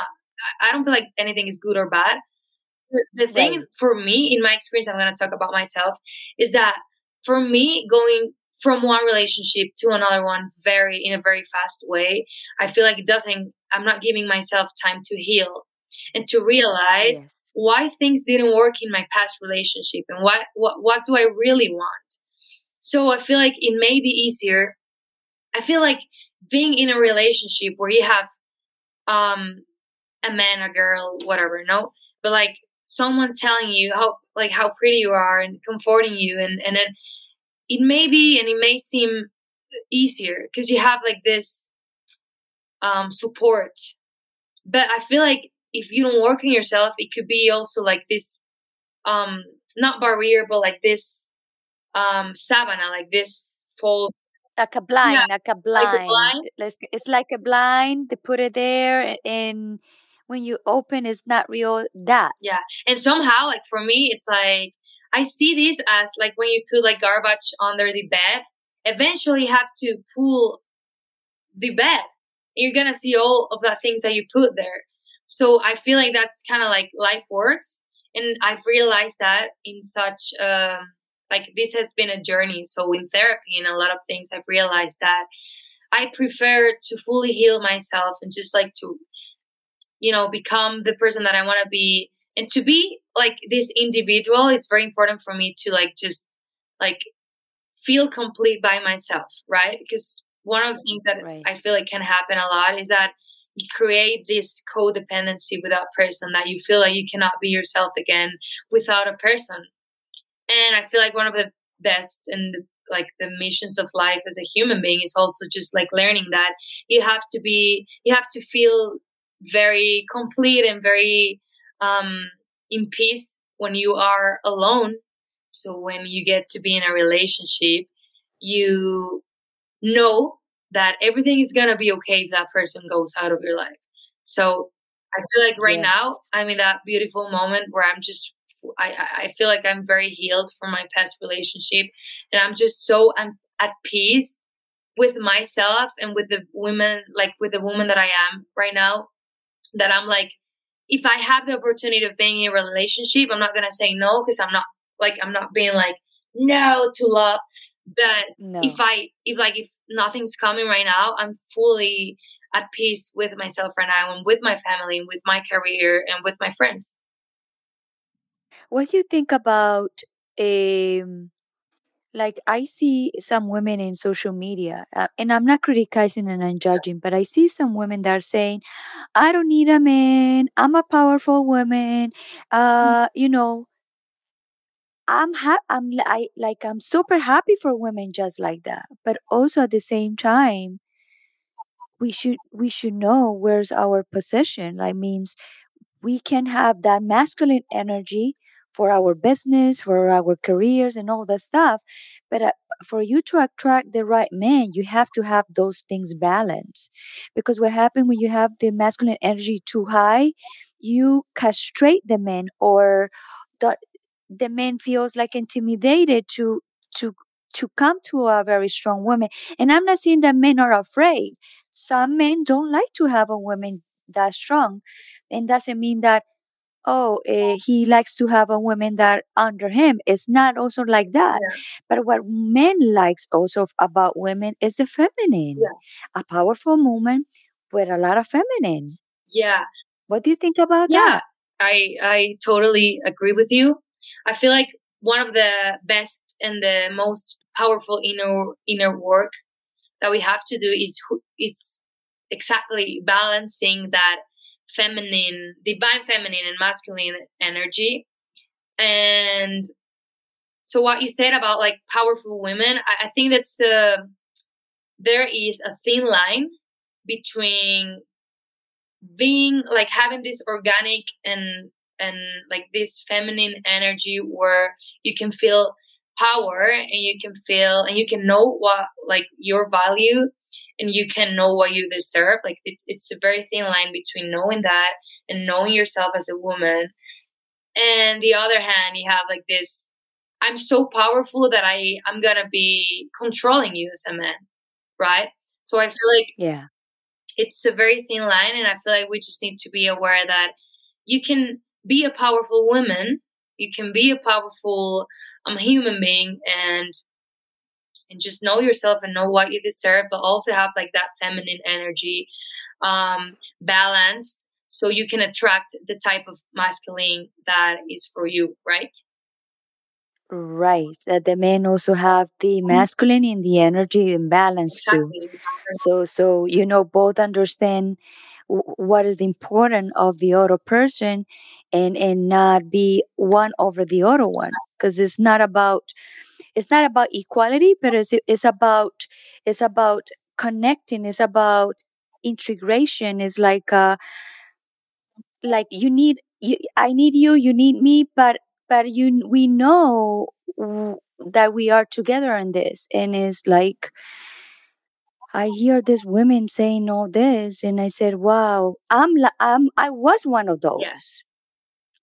I don't feel like anything is good or bad. The, the thing right. for me, in my experience, I'm going to talk about myself, is that for me, going from one relationship to another one very in a very fast way i feel like it doesn't i'm not giving myself time to heal and to realize yes. Why things didn't work in my past relationship and what what what do i really want? So i feel like it may be easier. I feel like being in a relationship where you have um a man a girl whatever no but like someone telling you how like how pretty you are and comforting you and and then it may be and it may seem easier because you have like this um, support. But i feel like if you don't work on yourself it could be also like this um not barrier but like this um sabana like this fold like a blind yeah, like a blind, like a blind. It's, it's like a blind they put it there and when you open it's not real that yeah and somehow like for me it's like I see this as like when you put like garbage under the bed, eventually you have to pull the bed. You're gonna see all of the things that you put there. So I feel like that's kind of like life works, and I've realized that in such um, like this has been a journey. So in therapy and a lot of things, I've realized that I prefer to fully heal myself and just like to, you know, become the person that I want to be and to be like this individual it's very important for me to like just like feel complete by myself right because one of the things that right. i feel like can happen a lot is that create this codependency with that person that you feel like you cannot be yourself again without a person and i feel like one of the best and the, like the missions of life as a human being is also just like learning that you have to be you have to feel very complete and very um, in peace when you are alone. So when you get to be in a relationship, you know that everything is gonna be okay if that person goes out of your life. So I feel like right yes. now I'm in that beautiful moment where I'm just I I feel like I'm very healed from my past relationship, and I'm just so I'm at peace with myself and with the women like with the woman that I am right now that I'm like if I have the opportunity of being in a relationship, I'm not gonna say no because I'm not like I'm not being like no to love. But no. if I if like if nothing's coming right now, I'm fully at peace with myself right now and with my family and with my career and with my friends. What do you think about um like I see some women in social media, uh, and I'm not criticizing and I'm judging, but I see some women that are saying, "I don't need a man. I'm a powerful woman." Mm. Uh, you know, I'm ha- I'm I like I'm super happy for women just like that, but also at the same time, we should we should know where's our position. Like means we can have that masculine energy for our business, for our careers, and all that stuff. But uh, for you to attract the right man, you have to have those things balanced. Because what happens when you have the masculine energy too high, you castrate the man, or the man feels like intimidated to to to come to a very strong woman. And I'm not saying that men are afraid. Some men don't like to have a woman that strong, and doesn't mean that oh uh, he likes to have a woman that under him. It's not also like that. Yeah. but what men likes also about women is the feminine. Yeah. a powerful woman with a lot of feminine. Yeah. What do you think about yeah, that i i totally agree with you i feel like one of the best and the most powerful inner inner work that we have to do is it's exactly balancing that feminine, divine feminine and masculine energy. And so what you said about like powerful women, I, I think that's uh, there is a thin line between being like having this organic and and like this feminine energy where you can feel power and you can feel and you can know what like your value and you can know what you deserve. Like it's, it's a very thin line between knowing that and knowing yourself as a woman. And the other hand you have like this i'm so powerful that i i'm gonna be controlling you as a man right? So i feel like yeah. it's a very thin line and i feel like we just need to be aware that you can be a powerful woman you can be a powerful um, human being and and just know yourself and know what you deserve but also have like that feminine energy um, balanced so you can attract the type of masculine that is for you right right that the men also have the mm-hmm. masculine and the energy imbalance exactly. too so so you know both understand what is the important of the other person and and not be one over the other one because it's not about it's not about equality but it's, it's about it's about connecting it's about integration it's like uh like you need you, i need you you need me but but you we know that we are together in this and it's like i hear these women saying all this and i said wow i'm i'm i was one of those yes.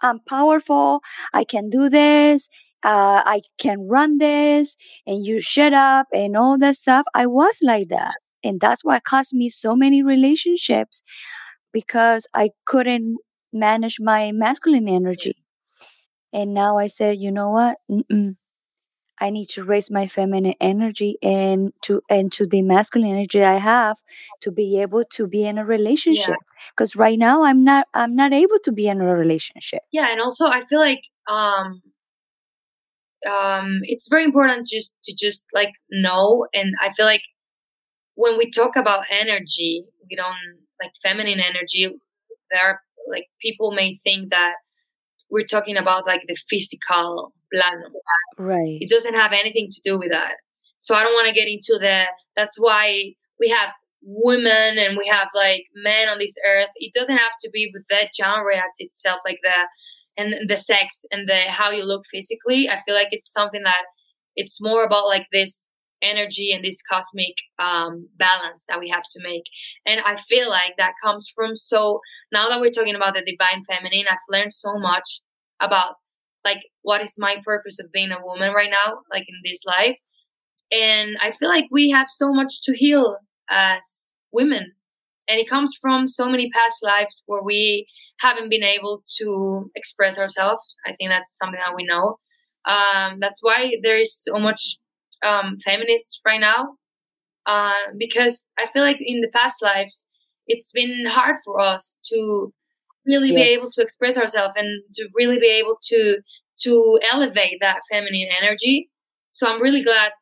I'm powerful i can do this uh, i can run this and you shut up and all that stuff i was like that and that's what cost me so many relationships because i couldn't manage my masculine energy. And now I said, you know what? Mm-mm. I need to raise my feminine energy and to and to the masculine energy I have to be able to be in a relationship. Because right now I'm not I'm not able to be in a relationship. Yeah, and also I feel like um um it's very important just to just like know and I feel like when we talk about energy, we don't like feminine energy, there are like people may think that we're talking about like the physical plan. Right. It doesn't have anything to do with that. So I don't want to get into the. That's why we have women and we have like men on this earth. It doesn't have to be with that genre itself, like the and the sex and the how you look physically. I feel like it's something that it's more about like this energy and this cosmic um, balance that we have to make. And I feel like that comes from so now that we're talking about the divine feminine, I've learned so much about like what is my purpose of being a woman right now, like in this life. And I feel like we have so much to heal as women. And it comes from so many past lives where we haven't been able to express ourselves. I think that's something that we know. Um, that's why there is so much um, feminists right now uh, because I feel like in the past lives it's been hard for us to really yes. be able to express ourselves and to really be able to to elevate that feminine energy. So I'm really glad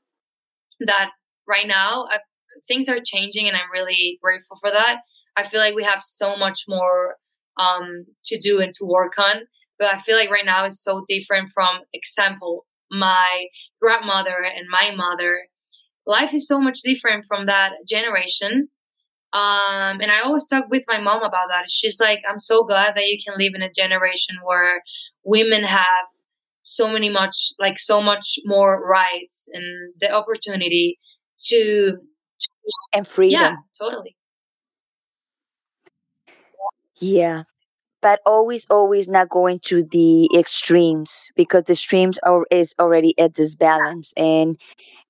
that right now I, things are changing, and I'm really grateful for that. I feel like we have so much more um, to do and to work on, but I feel like right now is so different from example my grandmother and my mother. Life is so much different from that generation. Um, and I always talk with my mom about that. She's like, I'm so glad that you can live in a generation where women have so many much, like so much more rights and the opportunity to, to and freedom. Yeah, totally. Yeah, but always always not going to the extremes because the extremes are is already at this balance and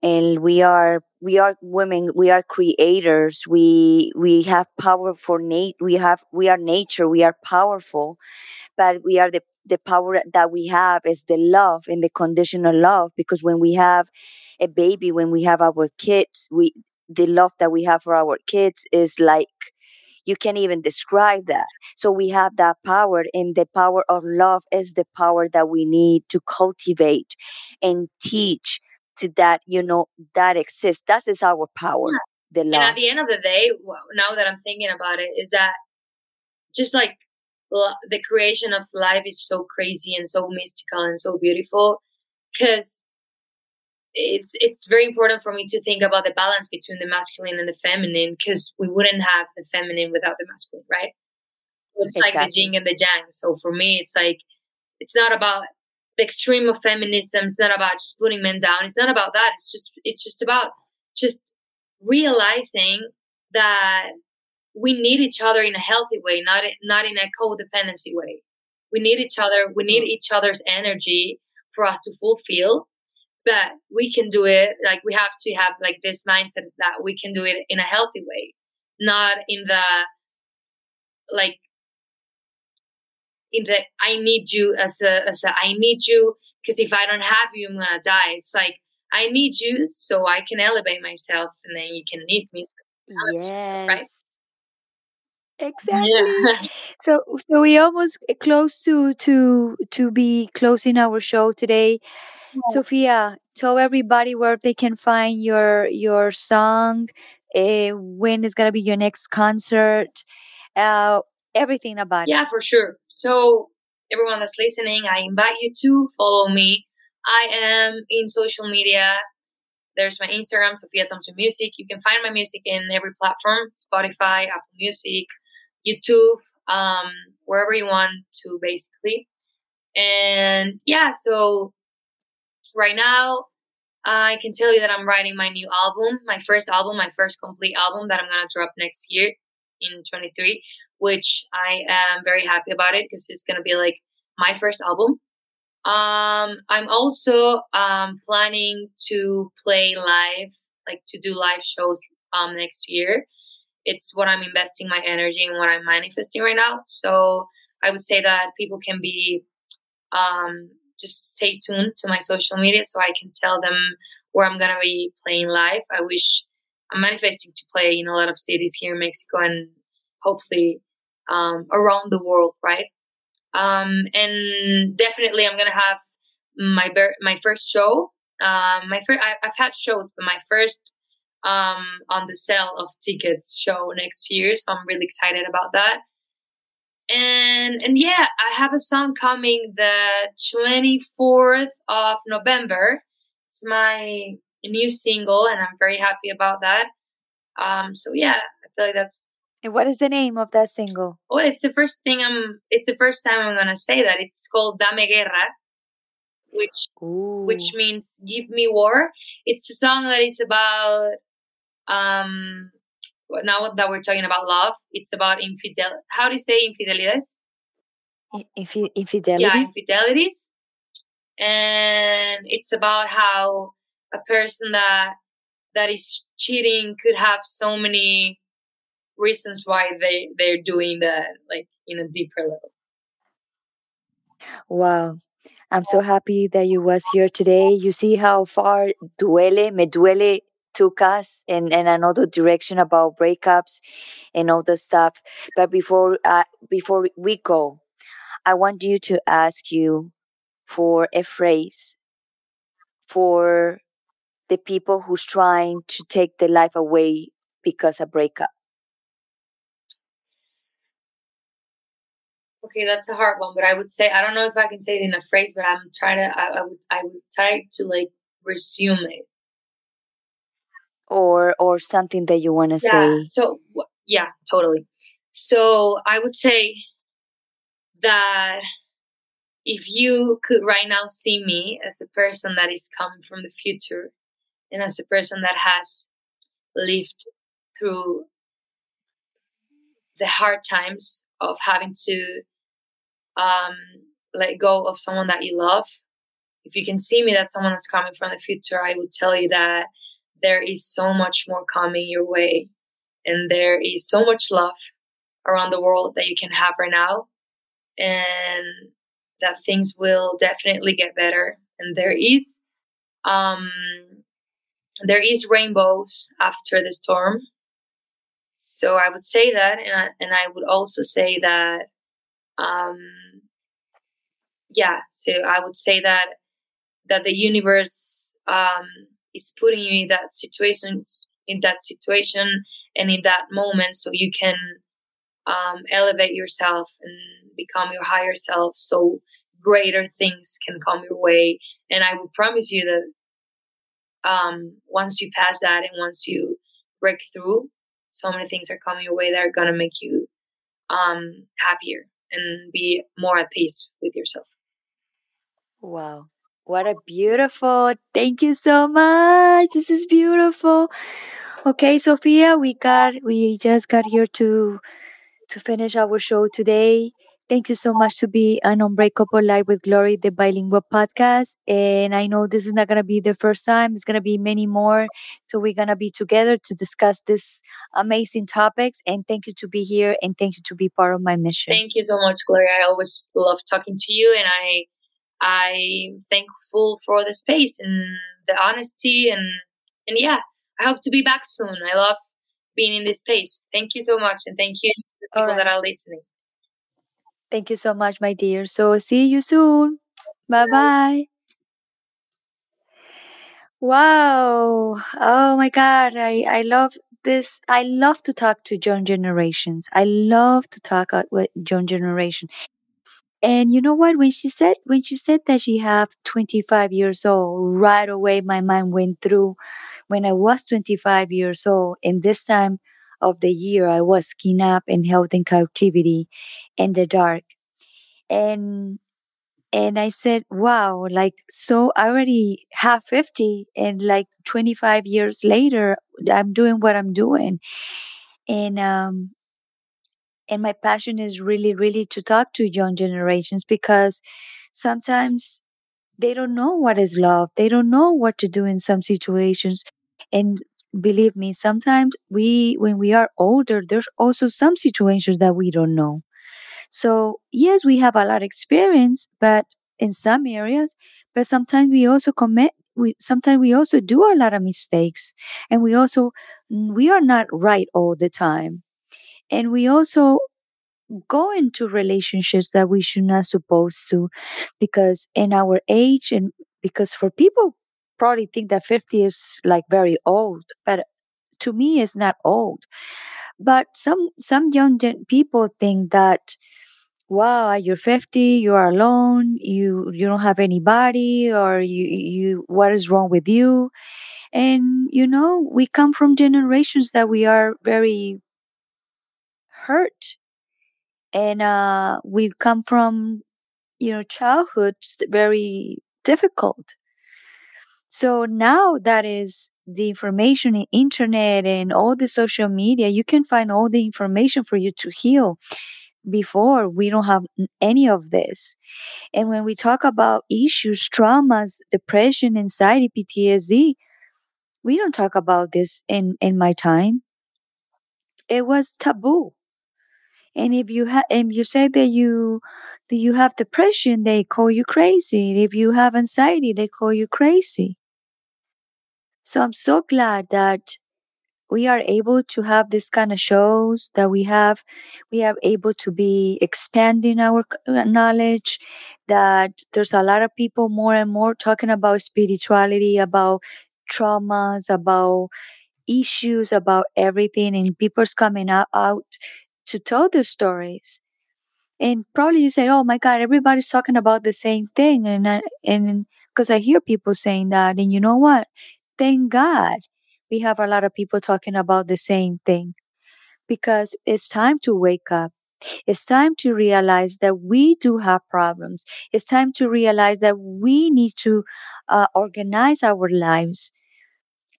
and we are we are women we are creators we we have power for nat we have we are nature we are powerful but we are the the power that we have is the love and the conditional love because when we have a baby when we have our kids we the love that we have for our kids is like you can't even describe that. So we have that power, and the power of love is the power that we need to cultivate and teach to that, you know, that exists. That is our power. Yeah. The love. And at the end of the day, now that I'm thinking about it, is that just like the creation of life is so crazy and so mystical and so beautiful because it's it's very important for me to think about the balance between the masculine and the feminine because we wouldn't have the feminine without the masculine, right? it's exactly. like the yin and the yang. So for me, it's like it's not about the extreme of feminism. It's not about just putting men down. It's not about that. It's just it's just about just realizing that we need each other in a healthy way, not not in a codependency way. We need each other. We need mm. each other's energy for us to fulfill. But we can do it. Like we have to have like this mindset that we can do it in a healthy way, not in the like in the I need you as a as a I need you because if I don't have you, I'm gonna die. It's like I need you so I can elevate myself, and then you can need me. Yes. Right. Exactly. Yeah. So so we almost eh, close to to to be closing our show today. Sofia, tell everybody where they can find your your song, uh, when is gonna be your next concert, uh, everything about yeah, it. Yeah, for sure. So everyone that's listening, I invite you to follow me. I am in social media. There's my Instagram, Sophia Thompson Music. You can find my music in every platform Spotify, Apple Music, YouTube, um, wherever you want to, basically. And yeah, so right now, I can tell you that I'm writing my new album, my first album, my first complete album that I'm gonna drop next year in 23, which I am very happy about it because it's gonna be like my first album. Um, I'm also um, planning to play live, like to do live shows um, next year. It's what I'm investing my energy and what I'm manifesting right now. So I would say that people can be um, just stay tuned to my social media so I can tell them where I'm gonna be playing live. I wish I'm manifesting to play in a lot of cities here in Mexico and hopefully um, around the world, right? Um, and definitely, I'm gonna have my ber- my first show. Um, my first, I- have had shows, but my first um, on the sale of tickets show next year. So I'm really excited about that. And and yeah, I have a song coming the 24th of November. It's my new single, and I'm very happy about that. Um, so yeah, I feel like that's and what is the name of that single? Oh, it's the first thing I'm. It's the first time I'm gonna say that. It's called Dame Guerra, which Ooh. which means "Give Me War." It's a song that is about um. Now that we're talking about love, it's about infidel. How do you say infidelities? Infi- infidelity. Yeah, infidelities, and it's about how a person that that is cheating could have so many reasons why they they're doing that like in a deeper level wow i'm so happy that you was here today you see how far duele me duele took us in, in another direction about breakups and all the stuff but before uh, before we go i want you to ask you for a phrase for the people who's trying to take their life away because of breakup Okay, that's a hard one, but I would say I don't know if I can say it in a phrase, but I'm trying to. I, I would. I would try to like resume it, or or something that you want to yeah, say. So yeah, totally. So I would say that if you could right now see me as a person that is coming from the future, and as a person that has lived through the hard times of having to um, let go of someone that you love. If you can see me that someone that's coming from the future, I would tell you that there is so much more coming your way, and there is so much love around the world that you can have right now, and that things will definitely get better. And there is, um, there is rainbows after the storm. So I would say that, and I, and I would also say that um, yeah, so I would say that that the universe um, is putting you in that situation, in that situation, and in that moment, so you can um, elevate yourself and become your higher self. So greater things can come your way, and I will promise you that um, once you pass that and once you break through, so many things are coming your way that are gonna make you um, happier and be more at peace with yourself. Wow. What a beautiful. Thank you so much. This is beautiful. Okay, Sophia, we got we just got here to to finish our show today. Thank you so much to be an Unbreakable Life with Gloria, the bilingual podcast. And I know this is not going to be the first time, it's going to be many more. So we're going to be together to discuss this amazing topics. And thank you to be here and thank you to be part of my mission. Thank you so much, Gloria. I always love talking to you, and I I'm thankful for the space and the honesty and and yeah, I hope to be back soon. I love being in this space. Thank you so much, and thank you to the people right. that are listening. Thank you so much, my dear. So see you soon. Bye bye. Wow. Oh my God. I, I love this. I love to talk to young generations. I love to talk with young generation. And you know what? When she said when she said that she have 25 years old, right away my mind went through when I was 25 years old. And this time of the year, I was kidnapped and held in captivity in the dark. And and I said, wow, like, so I already have 50 and like 25 years later, I'm doing what I'm doing. And, um, and my passion is really, really to talk to young generations because sometimes they don't know what is love. They don't know what to do in some situations. And believe me, sometimes we, when we are older, there's also some situations that we don't know. So, yes, we have a lot of experience, but in some areas, but sometimes we also commit we sometimes we also do a lot of mistakes and we also we are not right all the time. And we also go into relationships that we should not supposed to because in our age and because for people probably think that 50 is like very old, but to me it's not old. But some some young people think that wow you're 50 you are alone you you don't have anybody or you you what is wrong with you and you know we come from generations that we are very hurt and uh we come from you know childhoods very difficult. So now that is the information in internet and all the social media you can find all the information for you to heal before we don't have any of this. And when we talk about issues traumas depression anxiety ptsd we don't talk about this in in my time. It was taboo and if you have if you say that you that you have depression they call you crazy. If you have anxiety they call you crazy. So i'm so glad that we are able to have this kind of shows that we have we are able to be expanding our uh, knowledge that there's a lot of people more and more talking about spirituality about traumas about issues about everything and people's coming out, out to tell their stories and probably you say oh my god everybody's talking about the same thing and I, and because i hear people saying that and you know what thank god we have a lot of people talking about the same thing because it's time to wake up. It's time to realize that we do have problems. It's time to realize that we need to uh, organize our lives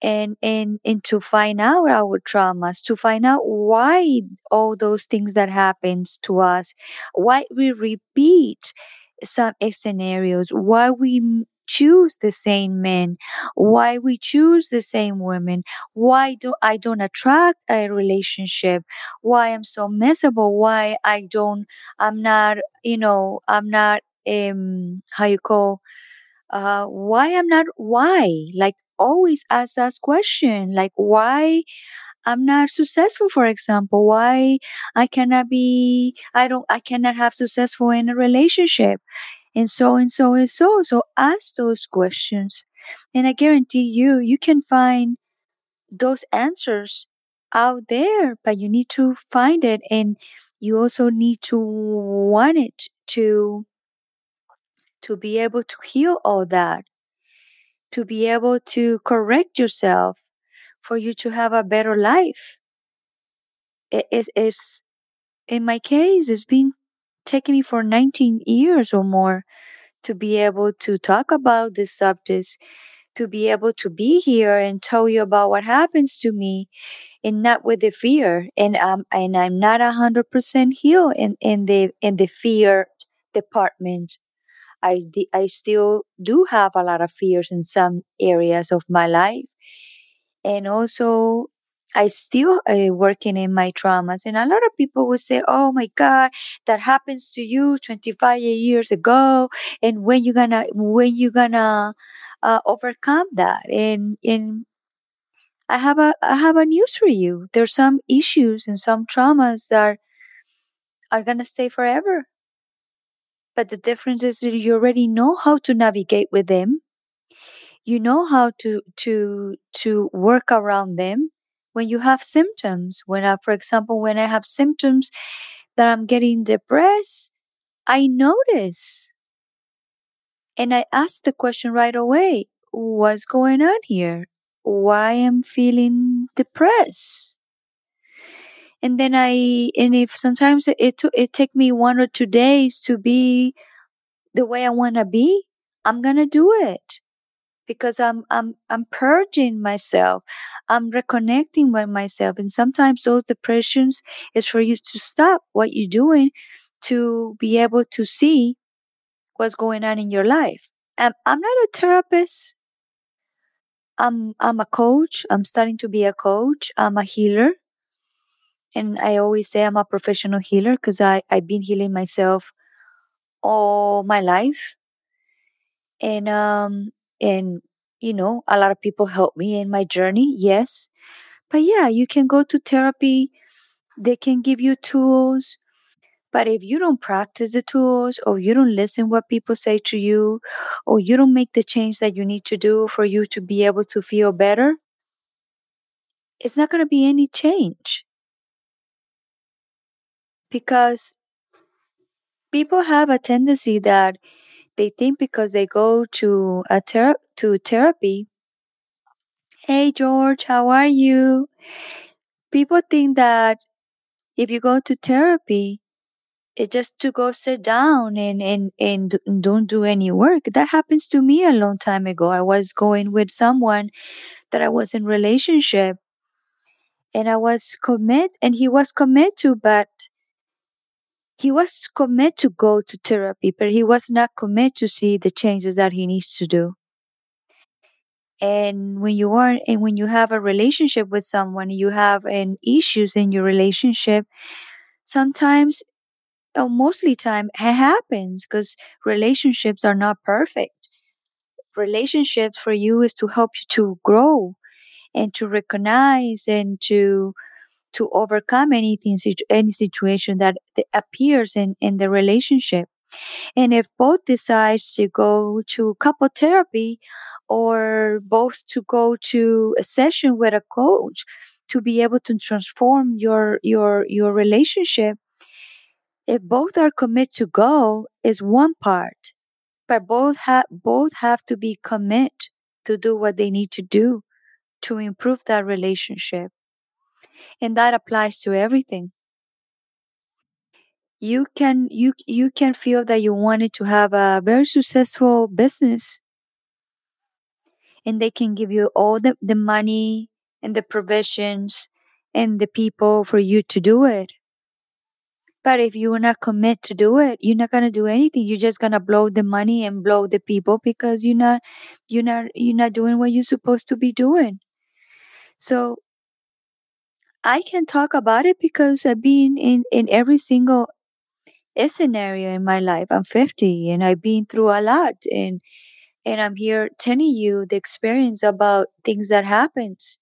and, and and to find out our traumas to find out why all those things that happens to us why we repeat some scenarios why we choose the same men why we choose the same women why do i don't attract a relationship why i'm so miserable why i don't i'm not you know i'm not um how you call uh why i'm not why like always ask that question like why i'm not successful for example why i cannot be i don't i cannot have successful in a relationship and so and so and so so ask those questions. And i guarantee you you can find those answers out there but you need to find it and you also need to want it to to be able to heal all that to be able to correct yourself for you to have a better life it is in my case it's been taking me for 19 years or more to be able to talk about these subjects to be able to be here and tell you about what happens to me and not with the fear and um and I'm not hundred percent healed in, in the in the fear department. I I still do have a lot of fears in some areas of my life. And also I still uh, working in my traumas and a lot of people would say oh my god that happens to you 25 years ago and when you gonna when you gonna uh, overcome that? And and I have a I have a news for you. There's some issues and some traumas that are gonna stay forever but the difference is you already know how to navigate with them. You know how to to to work around them when you have symptoms. When i for example when i have symptoms that i'm getting depressed i notice. And i ask the question right away what's going on here? Why i'm feeling depressed and then i and if sometimes it it, took it take me one or two days to be the way i want to be i'm gonna do it because I'm I'm I'm purging myself. I'm reconnecting with myself. And sometimes those depressions is for you to stop what you're doing to be able to see what's going on in your life. And I'm not a therapist. I'm I'm a coach. I'm starting to be a coach. I'm a healer. And I always say I'm a professional healer because I, I've been healing myself all my life. And um and you know, a lot of people help me in my journey, yes. But yeah, you can go to therapy. They can give you tools. But if you don't practice the tools or you don't listen what people say to you or you don't make the change that you need to do for you to be able to feel better, it's not going to be any change. Because people have a tendency that they think because they go to a to therapy Hey George, how are you? People think that if you go to therapy, it's just to go sit down and, and, and don't do any work. That happens to me a long time ago. I was going with someone that I was in relationship and I was commit and he was commit to, but he was commit to go to therapy, but he was not commit to see the changes that he needs to do. and when you are and when you have a relationship with someone you have an issues in your relationship sometimes or mostly time it happens because relationships are not perfect relationships for you is to help you to grow and to recognize and to to overcome anything any situation that, appears in in the relationship and if both decides to go to couple therapy or both to go to a session with a coach to be able to transform your your your relationship, if both are committed to go is one part. But both have both have to be commit to do what they need to do to improve that relationship. And that applies to everything. You can you you can feel that you wanted to have a very successful business and they can give you all the, the money and the provisions and the people for you to do it. But if you are not commit to do it, you're not gonna do anything. You're just gonna blow the money and blow the people because you're not you're not you're not doing what you're supposed to be doing. So I can talk about it because I've been in, in every single scenario in my life. I'm 50 and I've been through a lot and and I'm here telling you the experience about things that happens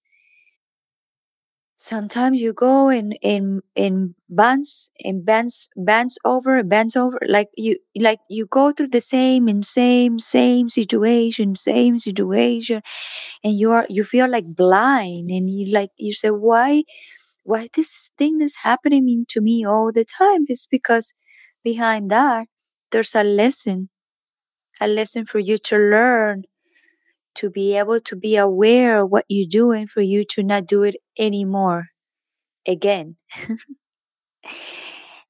sometimes you go in in in bands in bands bands over bands over like you like you go through the same and same same situation same situation and you are you feel like blind and you like you say why why this thing is happening to me all the time? It's because behind that there's a lesson a lesson for you to learn to be able to be aware of what you're doing for you to not do it anymore again.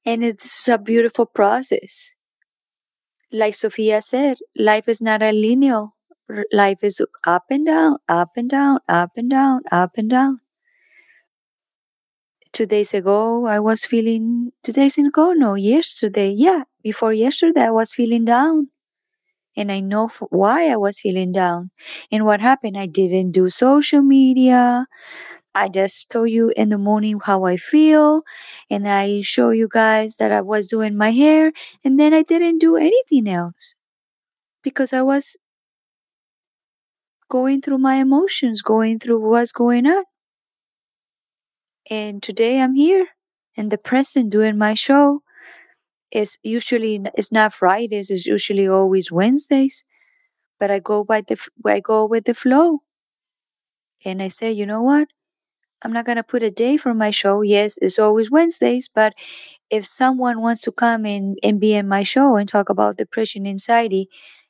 and it's a beautiful process. Like Sophia said, life is not a linear life is up and down, up and down, up and down, up and down. Two days ago, I was feeling, two days ago, no, yesterday, yeah, before yesterday, I was feeling down. And I know why I was feeling down. And what happened? I didn't do social media. I just told you in the morning how I feel. And I show you guys that I was doing my hair. And then I didn't do anything else because I was going through my emotions, going through what's going on. And today I'm here in the present doing my show. It's usually it's not Fridays. It's usually always Wednesdays. But I go by the I go with the flow, and I say, you know what? I'm not gonna put a day for my show. Yes, it's always Wednesdays, but if someone wants to come in and be in my show and talk about depression, anxiety,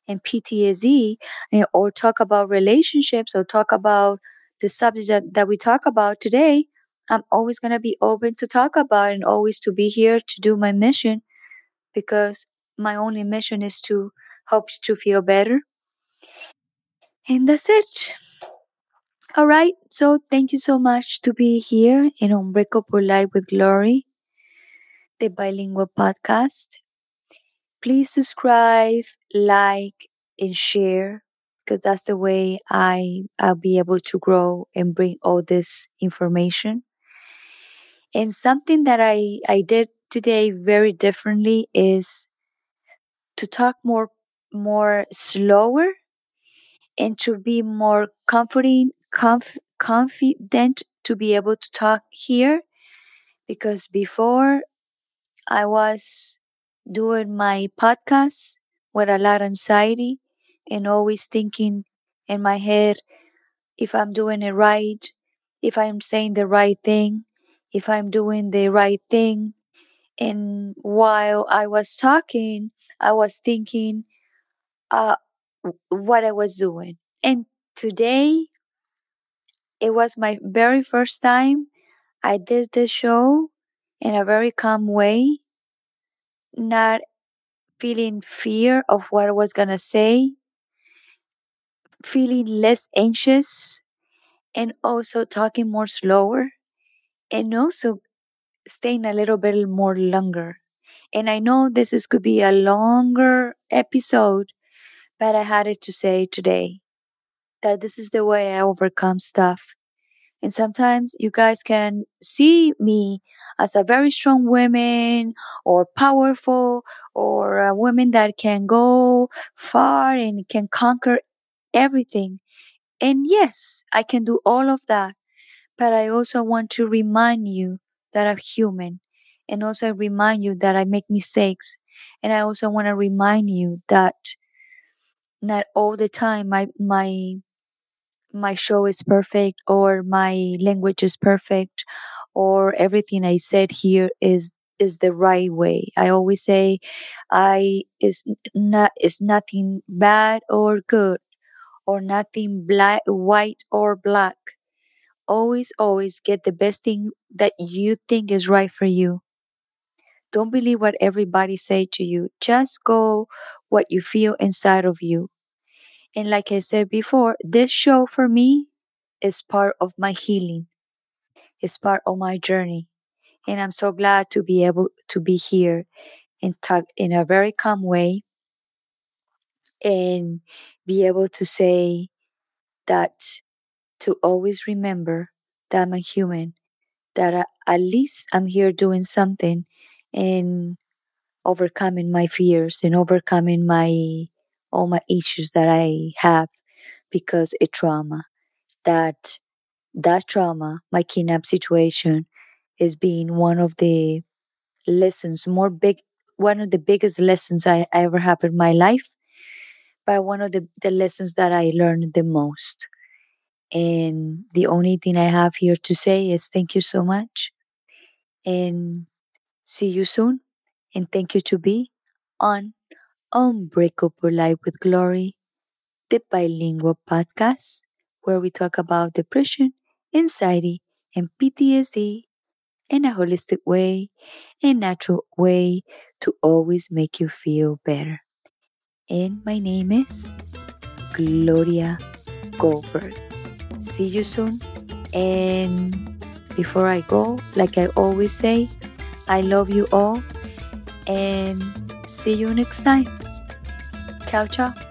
and PTSD, eh, or talk about relationships, or talk about the subject that, that we talk about today, I'm always gonna be open to talk about and always to be here to do my mission because my only mission is to help you to feel better. And that's it. All right. So thank you so much to be here in Unbreakable Life with Glory, the bilingual podcast. Please subscribe, like, and share because that's the way I I'll be able to grow and bring all this information. And something that I I did today very differently is to talk more more slower and to be more comforting conf- confident to be able to talk here because before I was doing my podcast with a lot of anxiety and always thinking in my head if I'm doing it right, if I'm saying the right thing, if I'm doing the right thing. And while I was talking, I was thinking uh, what I was doing. And today, it was my very first time I did this show in a very calm way, not feeling fear of what I was gonna say, feeling less anxious, and also talking more slower, and also staying a little bit more longer. And I know this is could be a longer episode, but I had it to say today that this is the way I overcome stuff. And sometimes you guys can see me as a very strong woman or powerful or a woman that can go far and can conquer everything. And yes, I can do all of that. But I also want to remind you that I'm human. And also I remind you that I make mistakes. And I also want to remind you that not all the time my my my show is perfect or my language is perfect or everything I said here is is the right way. I always say I is not is nothing bad or good or nothing black white or black. Always always get the best thing that you think is right for you. Don't believe what everybody say to you. Just go what you feel inside of you. And like I said before, this show for me is part of my healing, is part of my journey. And I'm so glad to be able to be here and talk in a very calm way and be able to say that to always remember that I'm a human, that I, at least I'm here doing something and overcoming my fears and overcoming my all my issues that I have because a trauma. That that trauma, my kidnap situation, is being one of the lessons, more big, one of the biggest lessons I, I ever had in my life, but one of the, the lessons that I learned the most. And the only thing I have here to say is thank you so much and see you soon. And thank you to be on Unbreakable Life with Glory, the bilingual podcast where we talk about depression, anxiety, and PTSD in a holistic way, a natural way to always make you feel better. And my name is Gloria Goldberg. See you soon. And before I go, like I always say, I love you all and see you next time. Ciao, ciao.